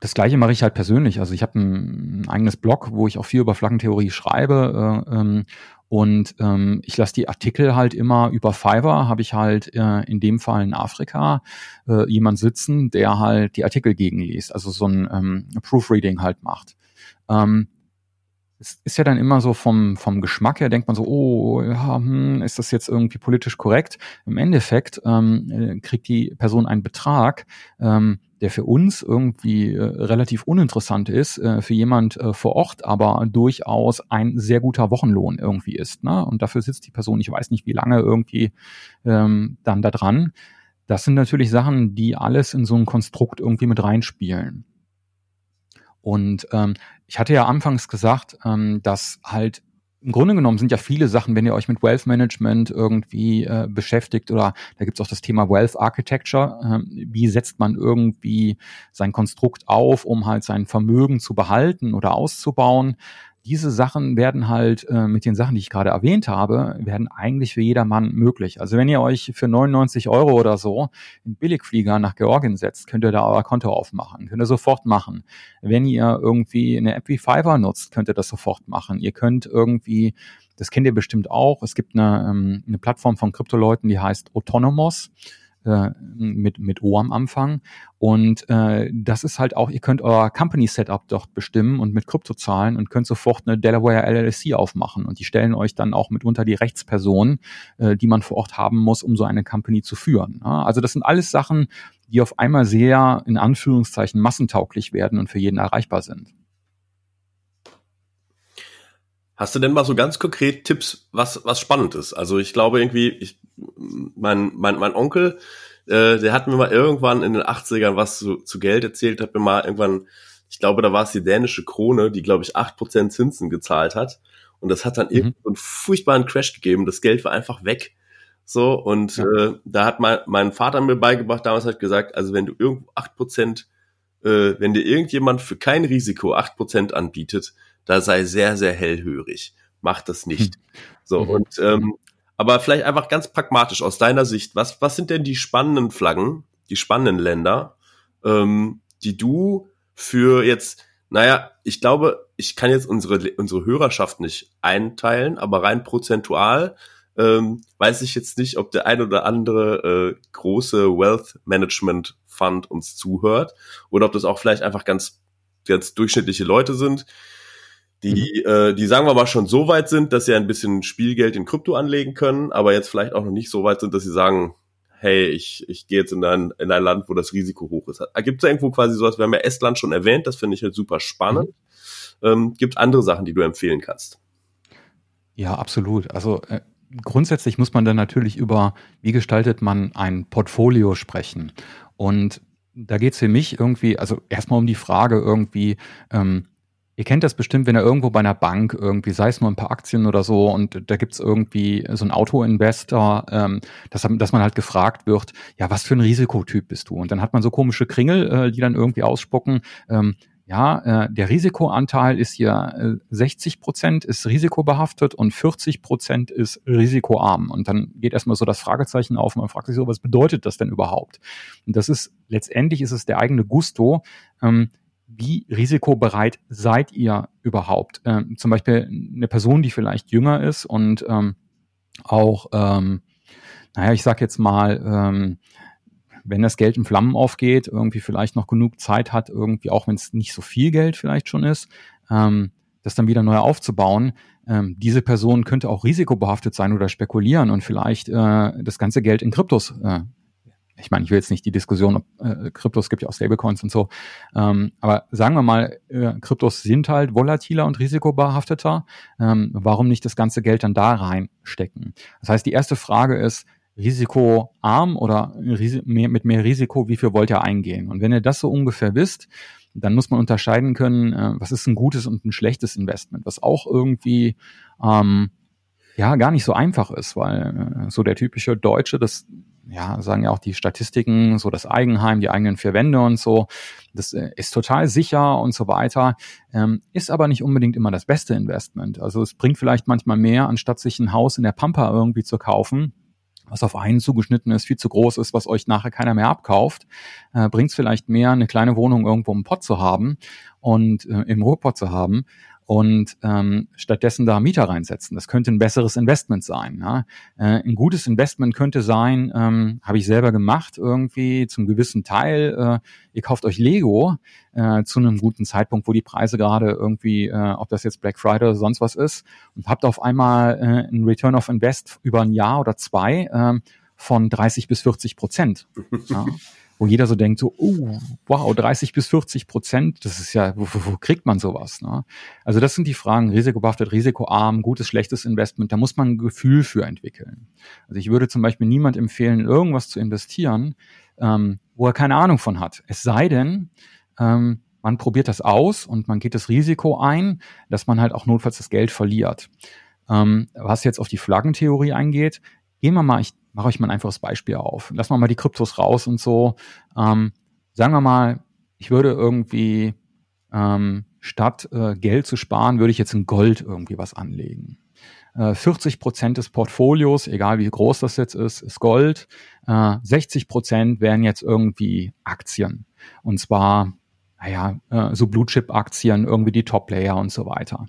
[SPEAKER 2] das gleiche mache ich halt persönlich. Also ich habe ein, ein, eigenes Blog, wo ich auch viel über Flaggentheorie schreibe. Äh, ähm, und ähm, ich lasse die Artikel halt immer über Fiverr, habe ich halt äh, in dem Fall in Afrika äh, jemand sitzen, der halt die Artikel gegenliest, also so ein ähm, Proofreading halt macht. Ähm, es ist ja dann immer so vom, vom Geschmack her, denkt man so, oh, ja, hm, ist das jetzt irgendwie politisch korrekt? Im Endeffekt ähm, äh, kriegt die Person einen Betrag, ähm, der für uns irgendwie äh, relativ uninteressant ist, äh, für jemand äh, vor Ort aber durchaus ein sehr guter Wochenlohn irgendwie ist. Ne? Und dafür sitzt die Person, ich weiß nicht wie lange irgendwie ähm, dann da dran. Das sind natürlich Sachen, die alles in so ein Konstrukt irgendwie mit reinspielen. Und ähm, ich hatte ja anfangs gesagt, ähm, dass halt im Grunde genommen sind ja viele Sachen, wenn ihr euch mit Wealth Management irgendwie äh, beschäftigt oder da gibt's auch das Thema Wealth Architecture. Äh, wie setzt man irgendwie sein Konstrukt auf, um halt sein Vermögen zu behalten oder auszubauen? Diese Sachen werden halt äh, mit den Sachen, die ich gerade erwähnt habe, werden eigentlich für jedermann möglich. Also wenn ihr euch für 99 Euro oder so in Billigflieger nach Georgien setzt, könnt ihr da euer Konto aufmachen, könnt ihr sofort machen. Wenn ihr irgendwie eine App wie Fiverr nutzt, könnt ihr das sofort machen. Ihr könnt irgendwie das kennt ihr bestimmt auch. Es gibt eine, ähm, eine Plattform von Kryptoleuten, die heißt Autonomos äh, mit, mit O am Anfang. Und äh, das ist halt auch, ihr könnt euer Company-Setup dort bestimmen und mit Krypto zahlen und könnt sofort eine Delaware LLC aufmachen. Und die stellen euch dann auch mitunter die Rechtspersonen, äh, die man vor Ort haben muss, um so eine Company zu führen. Ja, also das sind alles Sachen, die auf einmal sehr in Anführungszeichen massentauglich werden und für jeden erreichbar sind.
[SPEAKER 3] Hast du denn mal so ganz konkret Tipps, was, was spannend ist? Also ich glaube irgendwie, ich, mein, mein, mein Onkel, äh, der hat mir mal irgendwann in den 80ern was zu, zu Geld erzählt, hat mir mal irgendwann, ich glaube, da war es die dänische Krone, die, glaube ich, acht Prozent Zinsen gezahlt hat. Und das hat dann mhm. irgendwie einen furchtbaren Crash gegeben. Das Geld war einfach weg. So, und ja. äh, da hat mein, mein Vater mir beigebracht, damals hat gesagt, also wenn du irgendwo acht Prozent, äh, wenn dir irgendjemand für kein Risiko acht Prozent anbietet, da sei sehr, sehr hellhörig. Mach das nicht. Hm. So, mhm. und ähm, aber vielleicht einfach ganz pragmatisch aus deiner Sicht, was, was sind denn die spannenden Flaggen, die spannenden Länder, ähm, die du für jetzt, naja, ich glaube, ich kann jetzt unsere, unsere Hörerschaft nicht einteilen, aber rein prozentual ähm, weiß ich jetzt nicht, ob der ein oder andere äh, große Wealth Management Fund uns zuhört oder ob das auch vielleicht einfach ganz, ganz durchschnittliche Leute sind, die, mhm. äh, die sagen wir mal schon so weit sind, dass sie ein bisschen Spielgeld in Krypto anlegen können, aber jetzt vielleicht auch noch nicht so weit sind, dass sie sagen, hey, ich, ich gehe jetzt in ein, in ein Land, wo das Risiko hoch ist. Gibt es irgendwo quasi sowas, wir haben ja Estland schon erwähnt, das finde ich halt super spannend. Mhm. Ähm, Gibt andere Sachen, die du empfehlen kannst?
[SPEAKER 2] Ja, absolut. Also äh, grundsätzlich muss man dann natürlich über, wie gestaltet man ein Portfolio sprechen. Und da geht es für mich irgendwie, also erstmal um die Frage irgendwie, ähm, Ihr kennt das bestimmt, wenn ihr irgendwo bei einer Bank irgendwie, sei es nur ein paar Aktien oder so, und da gibt's irgendwie so einen Auto-Investor, ähm, dass, dass man halt gefragt wird, ja, was für ein Risikotyp bist du? Und dann hat man so komische Kringel, äh, die dann irgendwie ausspucken, ähm, ja, äh, der Risikoanteil ist hier äh, 60 Prozent ist risikobehaftet und 40 Prozent ist risikoarm. Und dann geht erstmal so das Fragezeichen auf und man fragt sich so, was bedeutet das denn überhaupt? Und das ist, letztendlich ist es der eigene Gusto, ähm, wie risikobereit seid ihr überhaupt? Ähm, zum Beispiel eine Person, die vielleicht jünger ist und ähm, auch, ähm, naja, ich sag jetzt mal, ähm, wenn das Geld in Flammen aufgeht, irgendwie vielleicht noch genug Zeit hat, irgendwie, auch wenn es nicht so viel Geld vielleicht schon ist, ähm, das dann wieder neu aufzubauen. Ähm, diese Person könnte auch risikobehaftet sein oder spekulieren und vielleicht äh, das ganze Geld in Kryptos äh, ich meine, ich will jetzt nicht die Diskussion, ob äh, Kryptos gibt ja auch Stablecoins und so, ähm, aber sagen wir mal, äh, Kryptos sind halt volatiler und risikobehafteter. Ähm, warum nicht das ganze Geld dann da reinstecken? Das heißt, die erste Frage ist, risikoarm oder mehr, mit mehr Risiko, wie viel wollt ihr eingehen? Und wenn ihr das so ungefähr wisst, dann muss man unterscheiden können, äh, was ist ein gutes und ein schlechtes Investment, was auch irgendwie ähm, ja gar nicht so einfach ist, weil äh, so der typische Deutsche, das ja, sagen ja auch die Statistiken, so das Eigenheim, die eigenen vier Wände und so, das äh, ist total sicher und so weiter, ähm, ist aber nicht unbedingt immer das beste Investment. Also es bringt vielleicht manchmal mehr, anstatt sich ein Haus in der Pampa irgendwie zu kaufen, was auf einen zugeschnitten ist, viel zu groß ist, was euch nachher keiner mehr abkauft, äh, bringt es vielleicht mehr, eine kleine Wohnung irgendwo im Pott zu haben und äh, im Ruhrpott zu haben und ähm, stattdessen da Mieter reinsetzen. Das könnte ein besseres Investment sein. Ja? Äh, ein gutes Investment könnte sein, ähm, habe ich selber gemacht, irgendwie zum gewissen Teil, äh, ihr kauft euch Lego äh, zu einem guten Zeitpunkt, wo die Preise gerade irgendwie, äh, ob das jetzt Black Friday oder sonst was ist, und habt auf einmal äh, ein Return of Invest über ein Jahr oder zwei äh, von 30 bis 40 Prozent. Ja? (laughs) wo jeder so denkt, so, oh, wow, 30 bis 40 Prozent, das ist ja, wo, wo, kriegt man sowas? Ne? Also das sind die Fragen, risikobehaftet, risikoarm, gutes, schlechtes Investment, da muss man ein Gefühl für entwickeln. Also ich würde zum Beispiel niemand empfehlen, in irgendwas zu investieren, ähm, wo er keine Ahnung von hat. Es sei denn, ähm, man probiert das aus und man geht das Risiko ein, dass man halt auch notfalls das Geld verliert. Ähm, was jetzt auf die Flaggentheorie eingeht, gehen wir mal, ich mache euch mal ein einfaches Beispiel auf. Wir mal die Kryptos raus und so. Ähm, sagen wir mal, ich würde irgendwie ähm, statt äh, Geld zu sparen, würde ich jetzt in Gold irgendwie was anlegen. 40 äh, Prozent des Portfolios, egal wie groß das jetzt ist, ist Gold. 60 äh, Prozent wären jetzt irgendwie Aktien. Und zwar, naja, äh, so Blue Chip Aktien, irgendwie die Top Player und so weiter.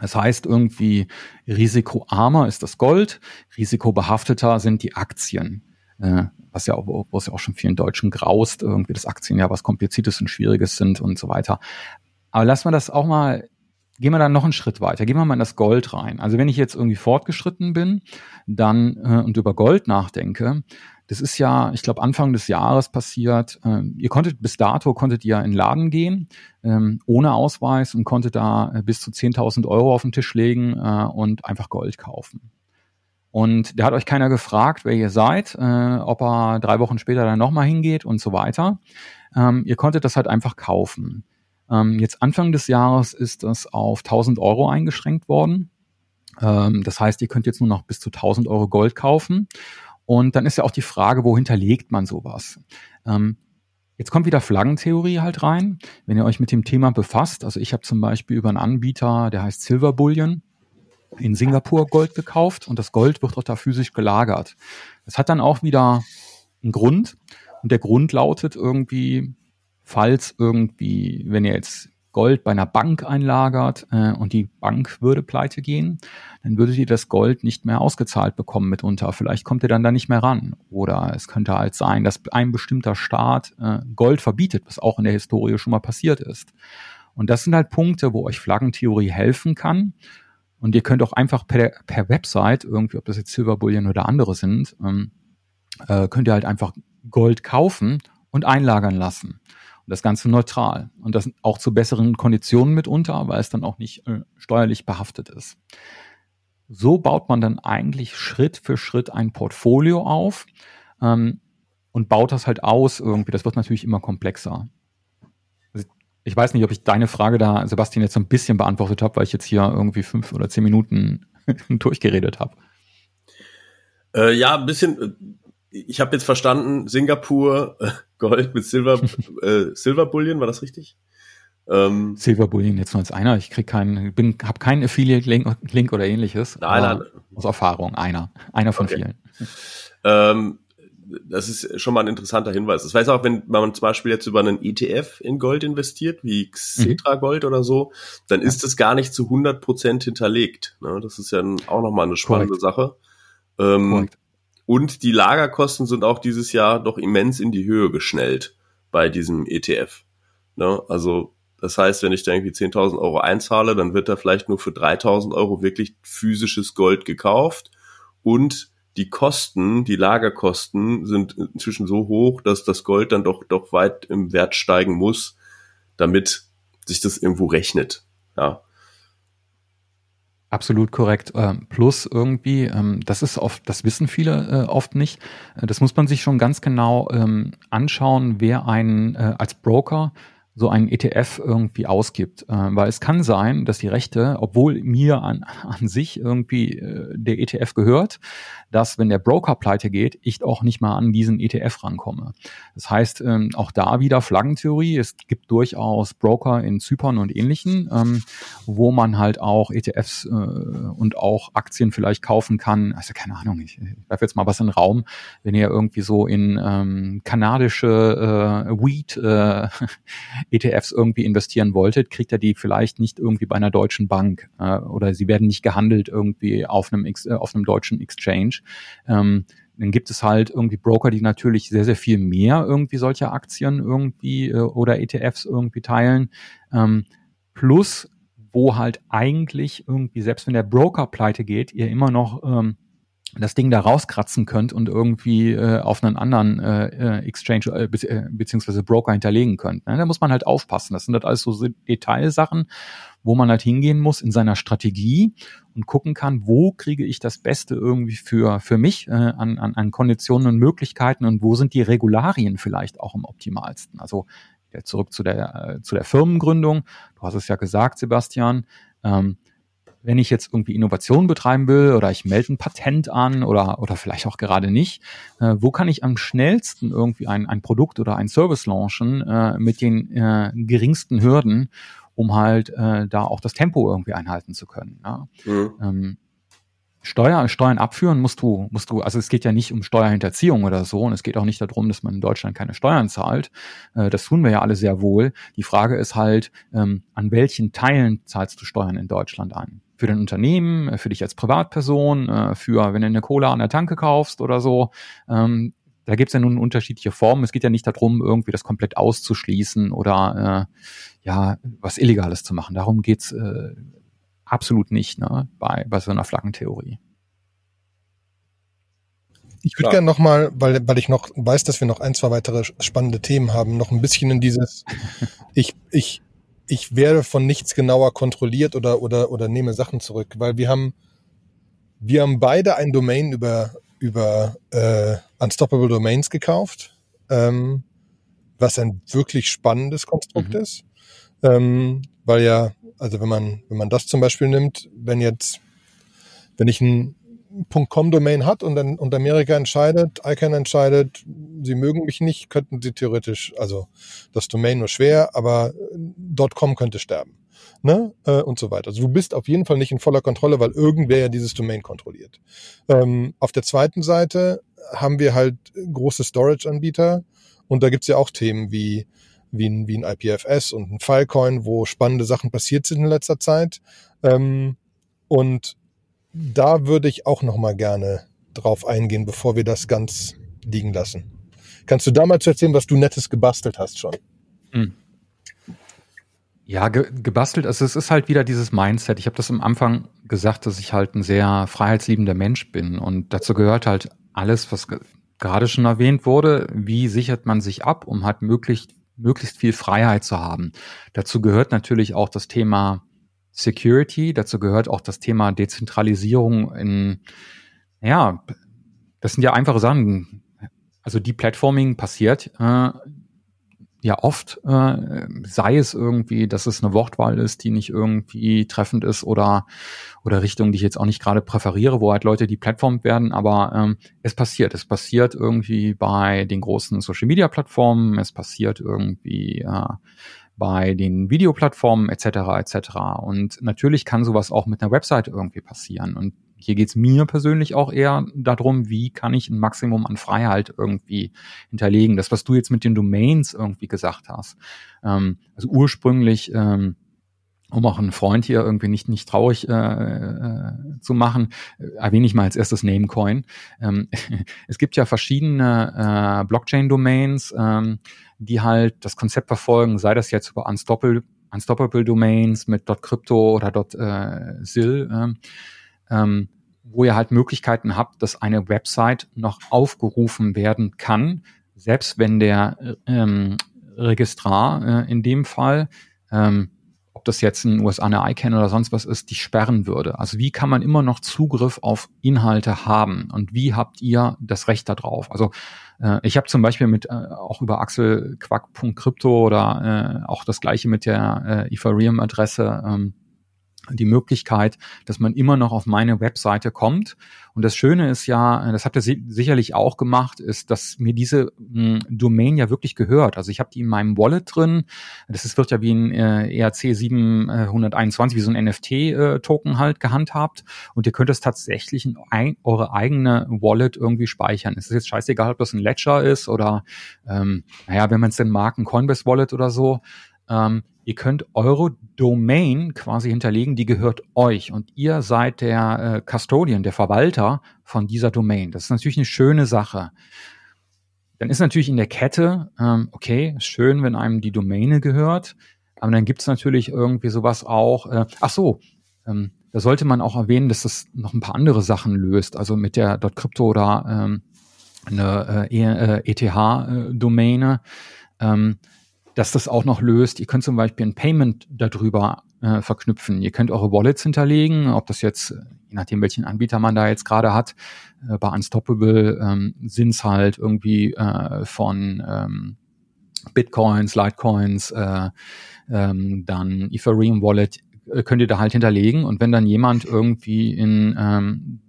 [SPEAKER 2] Das heißt, irgendwie risikoarmer ist das Gold, risikobehafteter sind die Aktien. was ja auch, wo es ja auch schon vielen Deutschen graust, irgendwie das Aktien ja was Kompliziertes und Schwieriges sind und so weiter. Aber lassen wir das auch mal gehen wir dann noch einen Schritt weiter. Gehen wir mal in das Gold rein. Also wenn ich jetzt irgendwie fortgeschritten bin, dann äh, und über Gold nachdenke, das ist ja, ich glaube, Anfang des Jahres passiert. Ähm, ihr konntet bis dato konntet ihr in den Laden gehen ähm, ohne Ausweis und konntet da äh, bis zu 10.000 Euro auf den Tisch legen äh, und einfach Gold kaufen. Und da hat euch keiner gefragt, wer ihr seid, äh, ob er drei Wochen später dann nochmal hingeht und so weiter. Ähm, ihr konntet das halt einfach kaufen. Ähm, jetzt Anfang des Jahres ist das auf 1000 Euro eingeschränkt worden. Ähm, das heißt, ihr könnt jetzt nur noch bis zu 1000 Euro Gold kaufen. Und dann ist ja auch die Frage, wo hinterlegt man sowas? Ähm, Jetzt kommt wieder Flaggentheorie halt rein, wenn ihr euch mit dem Thema befasst. Also ich habe zum Beispiel über einen Anbieter, der heißt Silver Bullion, in Singapur Gold gekauft und das Gold wird auch da physisch gelagert. Das hat dann auch wieder einen Grund und der Grund lautet irgendwie, falls irgendwie, wenn ihr jetzt Gold bei einer Bank einlagert äh, und die Bank würde pleite gehen, dann würdet ihr das Gold nicht mehr ausgezahlt bekommen mitunter. Vielleicht kommt ihr dann da nicht mehr ran. Oder es könnte halt sein, dass ein bestimmter Staat äh, Gold verbietet, was auch in der Historie schon mal passiert ist. Und das sind halt Punkte, wo euch Flaggentheorie helfen kann. Und ihr könnt auch einfach per, per Website, irgendwie, ob das jetzt Silver Bullion oder andere sind, ähm, äh, könnt ihr halt einfach Gold kaufen und einlagern lassen. Das Ganze neutral. Und das auch zu besseren Konditionen mitunter, weil es dann auch nicht äh, steuerlich behaftet ist. So baut man dann eigentlich Schritt für Schritt ein Portfolio auf ähm, und baut das halt aus irgendwie. Das wird natürlich immer komplexer. Also ich weiß nicht, ob ich deine Frage da, Sebastian, jetzt so ein bisschen beantwortet habe, weil ich jetzt hier irgendwie fünf oder zehn Minuten (laughs) durchgeredet habe.
[SPEAKER 3] Äh, ja, ein bisschen. Ich habe jetzt verstanden, Singapur, äh, Gold mit Silver, (laughs) äh, Silver Bullion, war das richtig?
[SPEAKER 2] Ähm, Silver Bullion jetzt nur als einer. Ich krieg keinen, bin, habe keinen Affiliate-Link Link oder ähnliches.
[SPEAKER 3] Nein, nein.
[SPEAKER 2] Aus Erfahrung, einer. Einer von okay. vielen.
[SPEAKER 3] Ähm, das ist schon mal ein interessanter Hinweis. Das heißt auch, wenn man zum Beispiel jetzt über einen ETF in Gold investiert, wie Xetra Gold oder so, dann ist es gar nicht zu 100 Prozent hinterlegt. Ne? Das ist ja auch nochmal eine spannende Correct. Sache. Ähm, und die Lagerkosten sind auch dieses Jahr doch immens in die Höhe geschnellt bei diesem ETF. Ne? Also das heißt, wenn ich da irgendwie 10.000 Euro einzahle, dann wird da vielleicht nur für 3.000 Euro wirklich physisches Gold gekauft und die Kosten, die Lagerkosten sind inzwischen so hoch, dass das Gold dann doch, doch weit im Wert steigen muss, damit sich das irgendwo rechnet. Ja.
[SPEAKER 2] Absolut korrekt. Ähm, plus irgendwie, ähm, das ist oft, das wissen viele äh, oft nicht. Äh, das muss man sich schon ganz genau ähm, anschauen, wer einen äh, als Broker so einen ETF irgendwie ausgibt. Äh, weil es kann sein, dass die Rechte, obwohl mir an, (laughs) an sich irgendwie äh, der ETF gehört, dass wenn der Broker pleite geht, ich auch nicht mal an diesen ETF rankomme. Das heißt, ähm, auch da wieder Flaggentheorie. Es gibt durchaus Broker in Zypern und ähnlichen, ähm, wo man halt auch ETFs äh, und auch Aktien vielleicht kaufen kann. Also keine Ahnung, ich, ich werfe jetzt mal was in den Raum. Wenn ihr irgendwie so in ähm, kanadische äh, Weed äh, (laughs) ETFs irgendwie investieren wolltet, kriegt ihr die vielleicht nicht irgendwie bei einer deutschen Bank äh, oder sie werden nicht gehandelt irgendwie auf einem, äh, auf einem deutschen Exchange. Ähm, dann gibt es halt irgendwie Broker, die natürlich sehr, sehr viel mehr irgendwie solche Aktien irgendwie äh, oder ETFs irgendwie teilen. Ähm, plus, wo halt eigentlich irgendwie, selbst wenn der Broker pleite geht, ihr immer noch ähm, das Ding da rauskratzen könnt und irgendwie äh, auf einen anderen äh, äh Exchange äh, be äh, beziehungsweise Broker hinterlegen könnt. Ne? Da muss man halt aufpassen. Das sind halt alles so Detailsachen, wo man halt hingehen muss in seiner Strategie und gucken kann, wo kriege ich das Beste irgendwie für, für mich äh, an, an, an Konditionen und Möglichkeiten und wo sind die Regularien vielleicht auch am optimalsten. Also ja, zurück zu der, äh, zu der Firmengründung. Du hast es ja gesagt, Sebastian. Ähm, wenn ich jetzt irgendwie Innovation betreiben will oder ich melde ein Patent an oder, oder vielleicht auch gerade nicht, äh, wo kann ich am schnellsten irgendwie ein, ein Produkt oder ein Service launchen äh, mit den äh, geringsten Hürden, um halt äh, da auch das Tempo irgendwie einhalten zu können. Ja? Mhm. Ähm, Steuer, Steuern abführen musst du, musst du, also es geht ja nicht um Steuerhinterziehung oder so und es geht auch nicht darum, dass man in Deutschland keine Steuern zahlt. Äh, das tun wir ja alle sehr wohl. Die Frage ist halt, ähm, an welchen Teilen zahlst du Steuern in Deutschland an? Für dein Unternehmen, äh, für dich als Privatperson, äh, für wenn du eine Cola an der Tanke kaufst oder so. Ähm, da gibt es ja nun unterschiedliche Formen. Es geht ja nicht darum, irgendwie das komplett auszuschließen oder äh, ja, was Illegales zu machen. Darum geht's äh, absolut nicht ne, bei, bei so einer Flaggentheorie.
[SPEAKER 1] Ich würde gerne nochmal, weil, weil ich noch weiß, dass wir noch ein, zwei weitere spannende Themen haben, noch ein bisschen in dieses, (laughs) ich, ich, ich werde von nichts genauer kontrolliert oder, oder, oder nehme Sachen zurück, weil wir haben, wir haben beide ein Domain über, über äh, Unstoppable Domains gekauft, ähm, was ein wirklich spannendes Konstrukt mhm. ist, ähm, weil ja also wenn man, wenn man das zum Beispiel nimmt, wenn jetzt, wenn ich ein .com-Domain hat und dann und Amerika entscheidet, ICANN entscheidet, sie mögen mich nicht, könnten sie theoretisch, also das Domain nur schwer, aber .com könnte sterben. Ne? Äh, und so weiter. Also du bist auf jeden Fall nicht in voller Kontrolle, weil irgendwer ja dieses Domain kontrolliert. Ähm, auf der zweiten Seite haben wir halt große Storage-Anbieter und da gibt's ja auch Themen wie wie ein, wie ein IPFS und ein Filecoin, wo spannende Sachen passiert sind in letzter Zeit. Ähm, und da würde ich auch noch mal gerne drauf eingehen, bevor wir das ganz liegen lassen. Kannst du damals erzählen, was du Nettes gebastelt hast schon? Hm.
[SPEAKER 2] Ja, ge gebastelt. Also es ist halt wieder dieses Mindset. Ich habe das am Anfang gesagt, dass ich halt ein sehr freiheitsliebender Mensch bin. Und dazu gehört halt alles, was gerade schon erwähnt wurde. Wie sichert man sich ab, um halt möglichst möglichst viel Freiheit zu haben. Dazu gehört natürlich auch das Thema Security, dazu gehört auch das Thema Dezentralisierung in, ja, das sind ja einfache Sachen. Also die Platforming passiert äh, ja oft, äh, sei es irgendwie, dass es eine Wortwahl ist, die nicht irgendwie treffend ist oder oder Richtung, die ich jetzt auch nicht gerade präferiere, wo halt Leute die Plattform werden, aber ähm, es passiert. Es passiert irgendwie bei den großen Social Media Plattformen, es passiert irgendwie äh, bei den Videoplattformen etc. etc. Und natürlich kann sowas auch mit einer Website irgendwie passieren. Und hier geht's mir persönlich auch eher darum, wie kann ich ein Maximum an Freiheit irgendwie hinterlegen. Das, was du jetzt mit den Domains irgendwie gesagt hast. Ähm, also ursprünglich ähm, um auch einen Freund hier irgendwie nicht, nicht traurig äh, äh, zu machen, äh, erwähne ich mal als erstes Namecoin. Ähm, (laughs) es gibt ja verschiedene äh, Blockchain-Domains, ähm, die halt das Konzept verfolgen, sei das jetzt über Unstoppable, Unstoppable Domains mit .crypto oder äh, .sil, ähm, ähm, wo ihr halt Möglichkeiten habt, dass eine Website noch aufgerufen werden kann, selbst wenn der ähm, Registrar äh, in dem Fall ähm, ob das jetzt in den USA eine ICANN oder sonst was ist, die sperren würde. Also wie kann man immer noch Zugriff auf Inhalte haben und wie habt ihr das Recht darauf? Also äh, ich habe zum Beispiel mit äh, auch über axelquack.crypto oder äh, auch das gleiche mit der äh, Ethereum-Adresse ähm, die Möglichkeit, dass man immer noch auf meine Webseite kommt. Und das Schöne ist ja, das habt ihr sicherlich auch gemacht, ist, dass mir diese mh, hm, Domain ja wirklich gehört. Also ich habe die in meinem Wallet drin. Das ist, wird ja wie ein äh, ERC 721, wie so ein NFT-Token äh, halt gehandhabt. Und ihr könnt es tatsächlich in ein, eure eigene Wallet irgendwie speichern. Es ist jetzt scheißegal, ob das ein Ledger ist oder, ähm, naja, wenn man es denn mag, ein Coinbase Wallet oder so. Ähm, Ihr könnt eure Domain quasi hinterlegen, die gehört euch und ihr seid der äh, Custodian, der Verwalter von dieser Domain. Das ist natürlich eine schöne Sache. Dann ist natürlich in der Kette, ähm, okay, schön, wenn einem die Domäne gehört, aber dann gibt es natürlich irgendwie sowas auch, äh, ach so, ähm, da sollte man auch erwähnen, dass das noch ein paar andere Sachen löst, also mit der .crypto oder ähm, eine äh, ETH-Domäne. Äh, ähm, dass das auch noch löst. Ihr könnt zum Beispiel ein Payment darüber äh, verknüpfen. Ihr könnt eure Wallets hinterlegen, ob das jetzt, je nachdem welchen Anbieter man da jetzt gerade hat, äh, bei Unstoppable ähm, sind es halt irgendwie äh, von ähm, Bitcoins, Litecoins, äh, ähm, dann Ethereum Wallet äh, könnt ihr da halt hinterlegen und wenn dann jemand irgendwie in ähm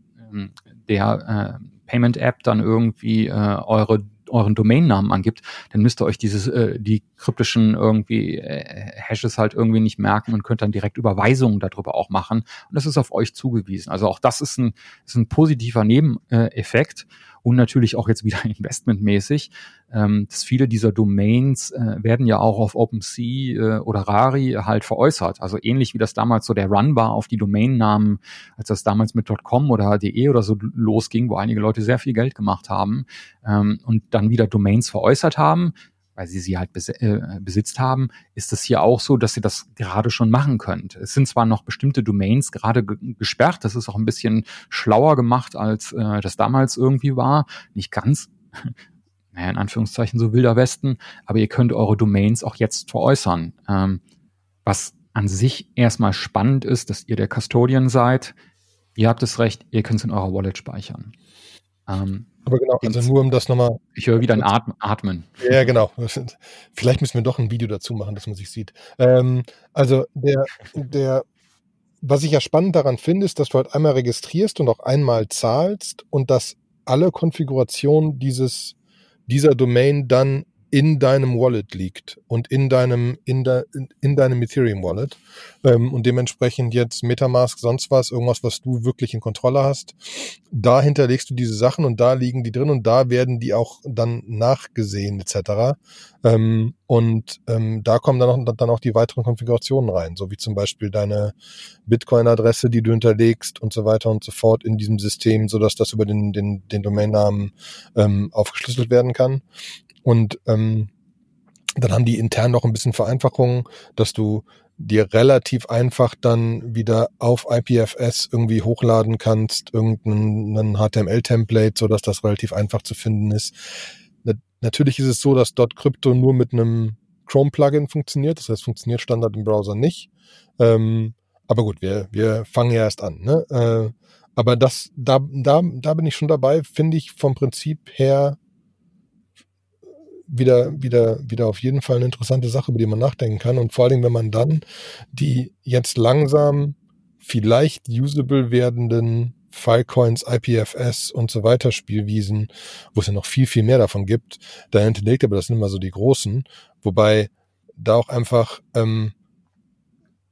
[SPEAKER 2] der äh, Payment App dann irgendwie äh, eure euren Domainnamen angibt, dann müsst ihr euch dieses äh, die kryptischen irgendwie äh, Hashes halt irgendwie nicht merken und könnt dann direkt Überweisungen darüber auch machen und das ist auf euch zugewiesen. Also auch das ist ein ist ein positiver Nebeneffekt und natürlich auch jetzt wieder (laughs) investmentmäßig. Ähm, dass viele dieser Domains äh, werden ja auch auf OpenSea äh, oder Rari halt veräußert. Also ähnlich wie das damals so der Run war auf die Domainnamen, als das damals mit .com oder .de oder so losging, wo einige Leute sehr viel Geld gemacht haben ähm, und dann wieder Domains veräußert haben weil sie sie halt bes äh, besitzt haben, ist es hier auch so, dass ihr das gerade schon machen könnt. Es sind zwar noch bestimmte Domains gerade gesperrt, das ist auch ein bisschen schlauer gemacht, als äh, das damals irgendwie war. Nicht ganz, (laughs) naja, in Anführungszeichen so wilder Westen, aber ihr könnt eure Domains auch jetzt veräußern. Ähm, was an sich erstmal spannend ist, dass ihr der Custodian seid. Ihr habt das Recht, ihr könnt es in eurer Wallet speichern.
[SPEAKER 1] Ähm, aber genau, also nur um das nochmal.
[SPEAKER 2] Ich höre wieder ein Atmen.
[SPEAKER 1] Ja, genau. (laughs) Vielleicht müssen wir doch ein Video dazu machen, dass man sich sieht. Ähm, also der, der, was ich ja spannend daran finde, ist, dass du halt einmal registrierst und auch einmal zahlst und dass alle Konfigurationen dieses, dieser Domain dann in deinem Wallet liegt und in deinem, in, de, in deinem Ethereum Wallet. Ähm, und dementsprechend jetzt Metamask, sonst was, irgendwas, was du wirklich in Kontrolle hast. Da hinterlegst du diese Sachen und da liegen die drin und da werden die auch dann nachgesehen etc. Ähm, und ähm, da kommen dann auch, dann auch die weiteren Konfigurationen rein, so wie zum Beispiel deine Bitcoin-Adresse, die du hinterlegst und so weiter und so fort in diesem System, so dass das über den, den, den Domainnamen ähm, aufgeschlüsselt werden kann. Und ähm, dann haben die intern noch ein bisschen Vereinfachungen, dass du dir relativ einfach dann wieder auf IPFS irgendwie hochladen kannst, irgendeinen HTML-Template, so dass das relativ einfach zu finden ist. Natürlich ist es so, dass dort Crypto nur mit einem Chrome-Plugin funktioniert. Das heißt, funktioniert Standard im Browser nicht. Ähm, aber gut, wir, wir fangen ja erst an. Ne? Äh, aber das, da, da, da bin ich schon dabei, finde ich vom Prinzip her wieder, wieder, wieder auf jeden Fall eine interessante Sache, über die man nachdenken kann. Und vor allen Dingen, wenn man dann die jetzt langsam vielleicht usable werdenden Filecoins, IPFS und so weiter Spielwiesen, wo es ja noch viel, viel mehr davon gibt, da hinterlegt aber das sind immer so die großen, wobei da auch einfach ähm,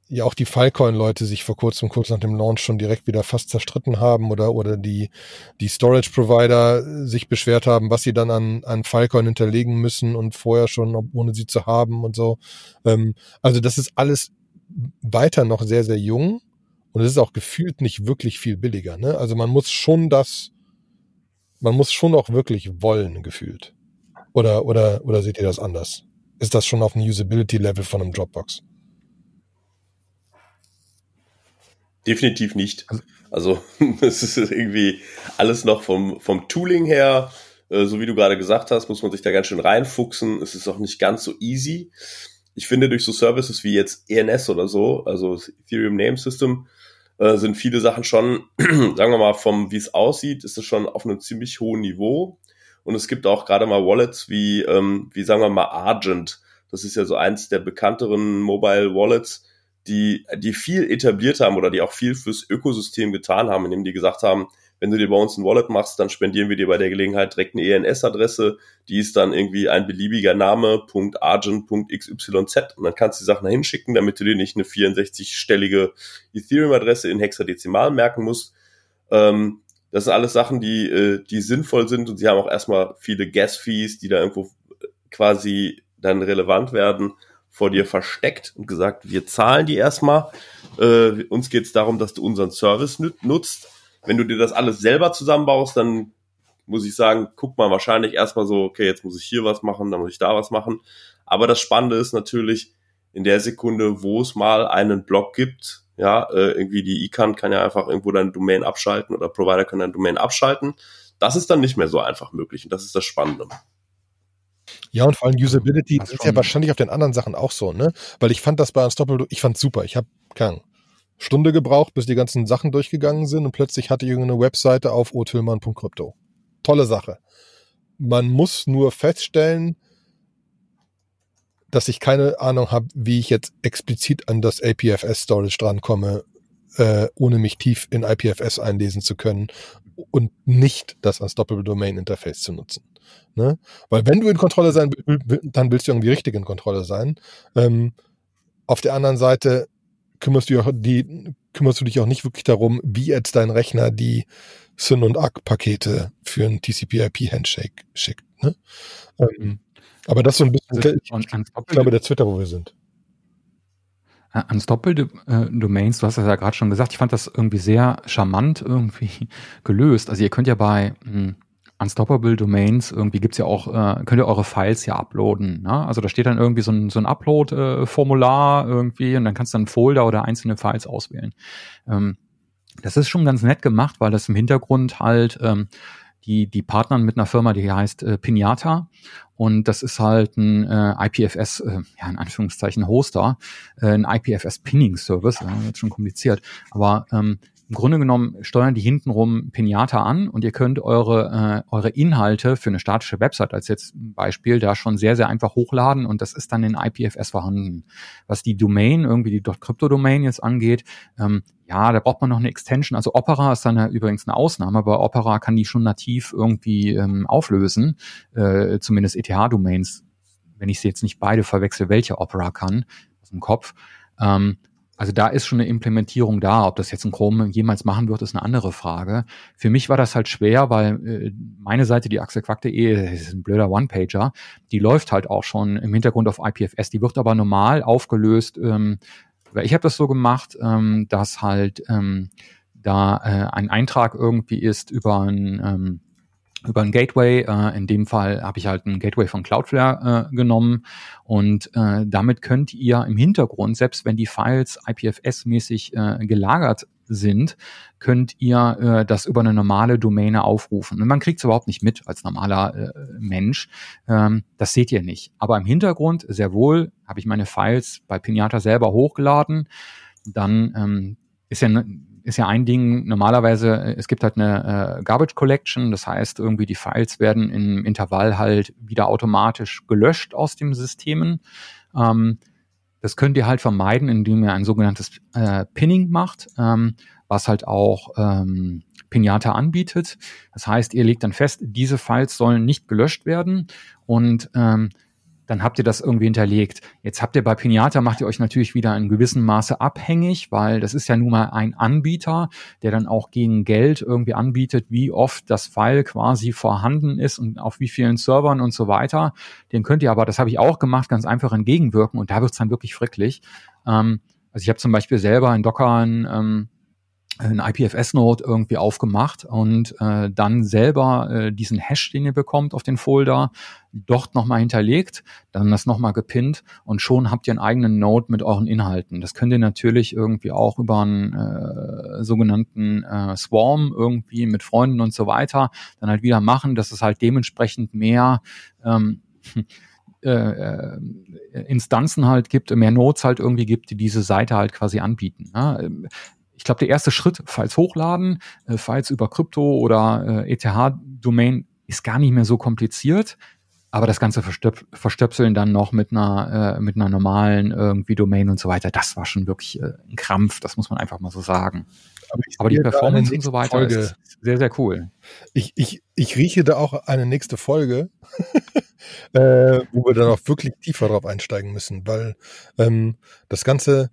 [SPEAKER 1] ja auch die Filecoin-Leute sich vor kurzem, kurz nach dem Launch schon direkt wieder fast zerstritten haben oder, oder die, die Storage-Provider sich beschwert haben, was sie dann an, an Filecoin hinterlegen müssen und vorher schon, ohne sie zu haben und so. Ähm, also das ist alles weiter noch sehr, sehr jung und es ist auch gefühlt nicht wirklich viel billiger. Ne? Also man muss schon das, man muss schon auch wirklich wollen, gefühlt. Oder, oder, oder seht ihr das anders? Ist das schon auf dem Usability-Level von einem Dropbox?
[SPEAKER 3] Definitiv nicht. Also (laughs) es ist irgendwie alles noch vom, vom Tooling her, äh, so wie du gerade gesagt hast, muss man sich da ganz schön reinfuchsen. Es ist auch nicht ganz so easy. Ich finde, durch so Services wie jetzt ENS oder so, also Ethereum Name System, äh, sind viele Sachen schon, (clears throat) sagen wir mal, vom wie es aussieht, ist es schon auf einem ziemlich hohen Niveau. Und es gibt auch gerade mal Wallets wie, ähm, wie sagen wir mal, Argent. Das ist ja so eins der bekannteren Mobile Wallets, die, die viel etabliert haben oder die auch viel fürs Ökosystem getan haben, indem die gesagt haben, wenn du dir bei uns ein Wallet machst, dann spendieren wir dir bei der Gelegenheit direkt eine ENS-Adresse, die ist dann irgendwie ein beliebiger Name, .argent.xyz und dann kannst du die Sachen da hinschicken, damit du dir nicht eine 64-stellige Ethereum-Adresse in Hexadezimal merken musst. Ähm, das sind alles Sachen, die, äh, die sinnvoll sind und sie haben auch erstmal viele Gas-Fees, die da irgendwo quasi dann relevant werden vor dir versteckt und gesagt, wir zahlen die erstmal. Äh, uns geht es darum, dass du unseren Service nutzt. Wenn du dir das alles selber zusammenbaust, dann muss ich sagen, guckt man wahrscheinlich erstmal so, okay, jetzt muss ich hier was machen, dann muss ich da was machen. Aber das Spannende ist natürlich, in der Sekunde, wo es mal einen Blog gibt, ja, äh, irgendwie die ICANN kann ja einfach irgendwo dein Domain abschalten oder Provider kann dein Domain abschalten. Das ist dann nicht mehr so einfach möglich und das ist das Spannende.
[SPEAKER 1] Ja, und vor allem Usability das ist ja wahrscheinlich auf den anderen Sachen auch so, ne? Weil ich fand das bei Unstoppable, ich fand super. Ich habe keine Stunde gebraucht, bis die ganzen Sachen durchgegangen sind und plötzlich hatte ich irgendeine Webseite auf otilman.crypto. Tolle Sache. Man muss nur feststellen, dass ich keine Ahnung habe, wie ich jetzt explizit an das APFS-Storage drankomme, äh, ohne mich tief in IPFS einlesen zu können und nicht das Unstoppable Domain Interface zu nutzen. Ne? Weil wenn du in Kontrolle sein willst, dann willst du irgendwie richtig in Kontrolle sein. Ähm, auf der anderen Seite kümmerst du, auch die, kümmerst du dich auch nicht wirklich darum, wie jetzt dein Rechner die Syn und ACK-Pakete für ein TCP-IP-Handshake schickt. Ne? Ähm, aber das so ein bisschen, ich, ich glaube, der Twitter, wo wir sind.
[SPEAKER 2] Unstoppable Domains, du hast das ja gerade schon gesagt, ich fand das irgendwie sehr charmant irgendwie (laughs) gelöst. Also ihr könnt ja bei hm, Unstoppable Domains, irgendwie gibt's ja auch, äh, könnt ihr eure Files ja uploaden. Ne? Also da steht dann irgendwie so ein, so ein Upload-Formular äh, irgendwie und dann kannst du dann Folder oder einzelne Files auswählen. Ähm, das ist schon ganz nett gemacht, weil das im Hintergrund halt ähm, die, die partnern mit einer Firma, die heißt äh, Pinata. Und das ist halt ein äh, IPFS, äh, ja, in Anführungszeichen Hoster, äh, ein IPFS Pinning Service, äh, wird schon kompliziert. Aber ähm, im Grunde genommen steuern die hintenrum Pinata an und ihr könnt eure, äh, eure Inhalte für eine statische Website als jetzt Beispiel da schon sehr, sehr einfach hochladen und das ist dann in IPFS vorhanden. Was die Domain, irgendwie die .crypto-Domain jetzt angeht, ähm, ja, da braucht man noch eine Extension. Also Opera ist dann ja übrigens eine Ausnahme, aber Opera kann die schon nativ irgendwie ähm, auflösen, äh, zumindest ETH-Domains, wenn ich sie jetzt nicht beide verwechsel, welche Opera kann aus dem Kopf. Ähm, also da ist schon eine Implementierung da. Ob das jetzt ein Chrome jemals machen wird, ist eine andere Frage. Für mich war das halt schwer, weil äh, meine Seite, die axelquack.de, ist ein blöder One-Pager, die läuft halt auch schon im Hintergrund auf IPFS. Die wird aber normal aufgelöst. Ähm, ich habe das so gemacht, ähm, dass halt ähm, da äh, ein Eintrag irgendwie ist über ein ähm, über ein Gateway. Äh, in dem Fall habe ich halt ein Gateway von Cloudflare äh, genommen und äh, damit könnt ihr im Hintergrund, selbst wenn die Files IPFS-mäßig gelagert sind, könnt ihr das über eine normale Domäne aufrufen. Und man kriegt es überhaupt nicht mit als normaler Mensch. Ähm, das seht ihr nicht. Aber im Hintergrund, sehr wohl, habe ich meine Files bei Pinata selber hochgeladen. Dann ähm, ist ja ist ja ein Ding, normalerweise, äh, es gibt halt eine äh, Garbage Collection, das heißt, irgendwie die Files werden im Intervall halt wieder automatisch gelöscht aus dem Systemen. Ähm, das könnt ihr halt vermeiden, indem ihr ein sogenanntes äh, Pinning macht, ähm, was halt auch ähm, Pinata anbietet. Das heißt, ihr legt dann fest, diese Files sollen nicht gelöscht werden und ähm, dann habt ihr das irgendwie hinterlegt. Jetzt habt ihr bei Pinata, macht ihr euch natürlich wieder in gewissem Maße abhängig, weil das ist ja nun mal ein Anbieter, der dann auch gegen Geld irgendwie anbietet, wie oft das File quasi vorhanden ist und auf wie vielen Servern und so weiter. Den könnt ihr aber, das habe ich auch gemacht, ganz einfach entgegenwirken und da wird's dann wirklich fricklich. Ähm, also ich habe zum Beispiel selber in Docker ein ähm, ein IPFS-Node irgendwie aufgemacht und äh, dann selber äh, diesen Hash, den ihr bekommt auf den Folder, dort nochmal hinterlegt, dann das nochmal gepinnt und schon habt ihr einen eigenen Node mit euren Inhalten. Das könnt ihr natürlich irgendwie auch über einen äh, sogenannten äh, Swarm irgendwie mit Freunden und so weiter dann halt wieder machen, dass es halt dementsprechend mehr ähm, (laughs) äh, äh, Instanzen halt gibt, mehr Nodes halt irgendwie gibt, die diese Seite halt quasi anbieten. Ne? Ich glaube, der erste Schritt, Files hochladen, äh, Files über Krypto oder äh, ETH-Domain ist gar nicht mehr so kompliziert. Aber das ganze Verstöp Verstöpseln dann noch mit einer, äh, mit einer normalen irgendwie Domain und so weiter, das war schon wirklich äh, ein Krampf, das muss man einfach mal so sagen. Aber, Aber die Performance und so weiter Folge. ist sehr, sehr cool.
[SPEAKER 1] Ich, ich, ich rieche da auch eine nächste Folge, (laughs) äh, wo wir dann auch wirklich tiefer drauf einsteigen müssen, weil ähm, das Ganze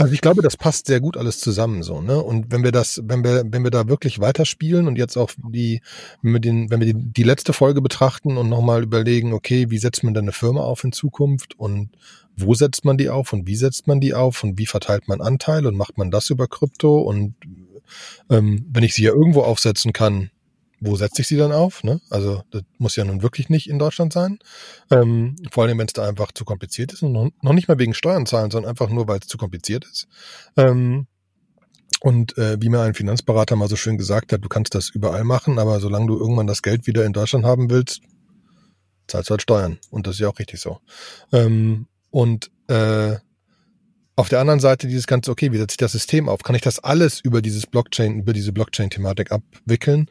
[SPEAKER 1] also ich glaube, das passt sehr gut alles zusammen so, ne? Und wenn wir das, wenn wir, wenn wir da wirklich weiterspielen und jetzt auch die, wenn wir den, wenn wir die, die letzte Folge betrachten und nochmal überlegen, okay, wie setzt man denn eine Firma auf in Zukunft und wo setzt man die auf und wie setzt man die auf und wie verteilt man Anteil und macht man das über Krypto und ähm, wenn ich sie ja irgendwo aufsetzen kann, wo setze ich sie dann auf? Ne? Also das muss ja nun wirklich nicht in Deutschland sein. Ähm, vor allem, wenn es da einfach zu kompliziert ist und noch, nicht mal wegen Steuern zahlen, sondern einfach nur, weil es zu kompliziert ist. Ähm, und äh, wie mir ein Finanzberater mal so schön gesagt hat, du kannst das überall machen, aber solange du irgendwann das Geld wieder in Deutschland haben willst, zahlst du halt Steuern. Und das ist ja auch richtig so. Ähm, und äh, auf der anderen Seite dieses ganze, okay, wie setze ich das System auf? Kann ich das alles über dieses Blockchain, über diese Blockchain-Thematik abwickeln?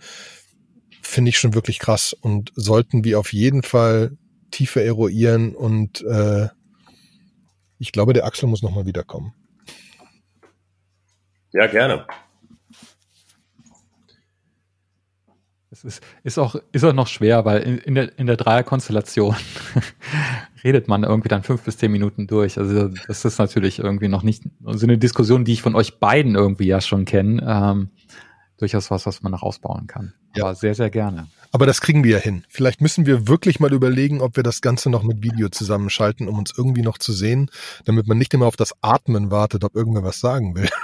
[SPEAKER 1] Finde ich schon wirklich krass und sollten wir auf jeden Fall tiefer eruieren und äh, ich glaube, der Axel muss nochmal wiederkommen.
[SPEAKER 3] Ja, gerne.
[SPEAKER 2] Es ist, ist, auch, ist auch noch schwer, weil in, in der, in der Dreierkonstellation (laughs) redet man irgendwie dann fünf bis zehn Minuten durch. Also das ist natürlich irgendwie noch nicht so also eine Diskussion, die ich von euch beiden irgendwie ja schon kenne. Ähm, durchaus was, was man noch ausbauen kann. Ja. Aber sehr, sehr gerne.
[SPEAKER 1] Aber das kriegen wir ja hin. Vielleicht müssen wir wirklich mal überlegen, ob wir das Ganze noch mit Video zusammenschalten, um uns irgendwie noch zu sehen, damit man nicht immer auf das Atmen wartet, ob irgendwer was sagen will. (laughs)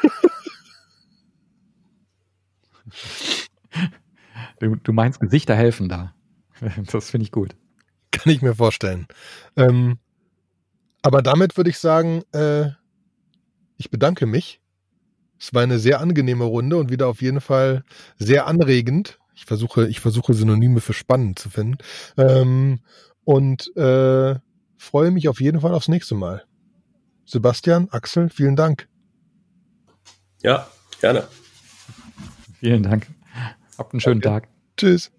[SPEAKER 2] Du, du meinst, Gesichter helfen da. (laughs) Das finde ich gut.
[SPEAKER 1] Kann ich mir vorstellen. Ähm, aber damit würde ich sagen, äh, ich bedanke mich. Es war eine sehr angenehme Runde und wieder auf jeden Fall sehr anregend. Ich versuche, ich versuche Synonyme für spannend zu finden. Ähm, und äh, freue mich auf jeden Fall aufs nächste Mal. Sebastian, Axel, vielen Dank.
[SPEAKER 3] Ja, gerne.
[SPEAKER 2] Vielen Dank. Habt einen schönen Danke. Tag.
[SPEAKER 1] Tschüss.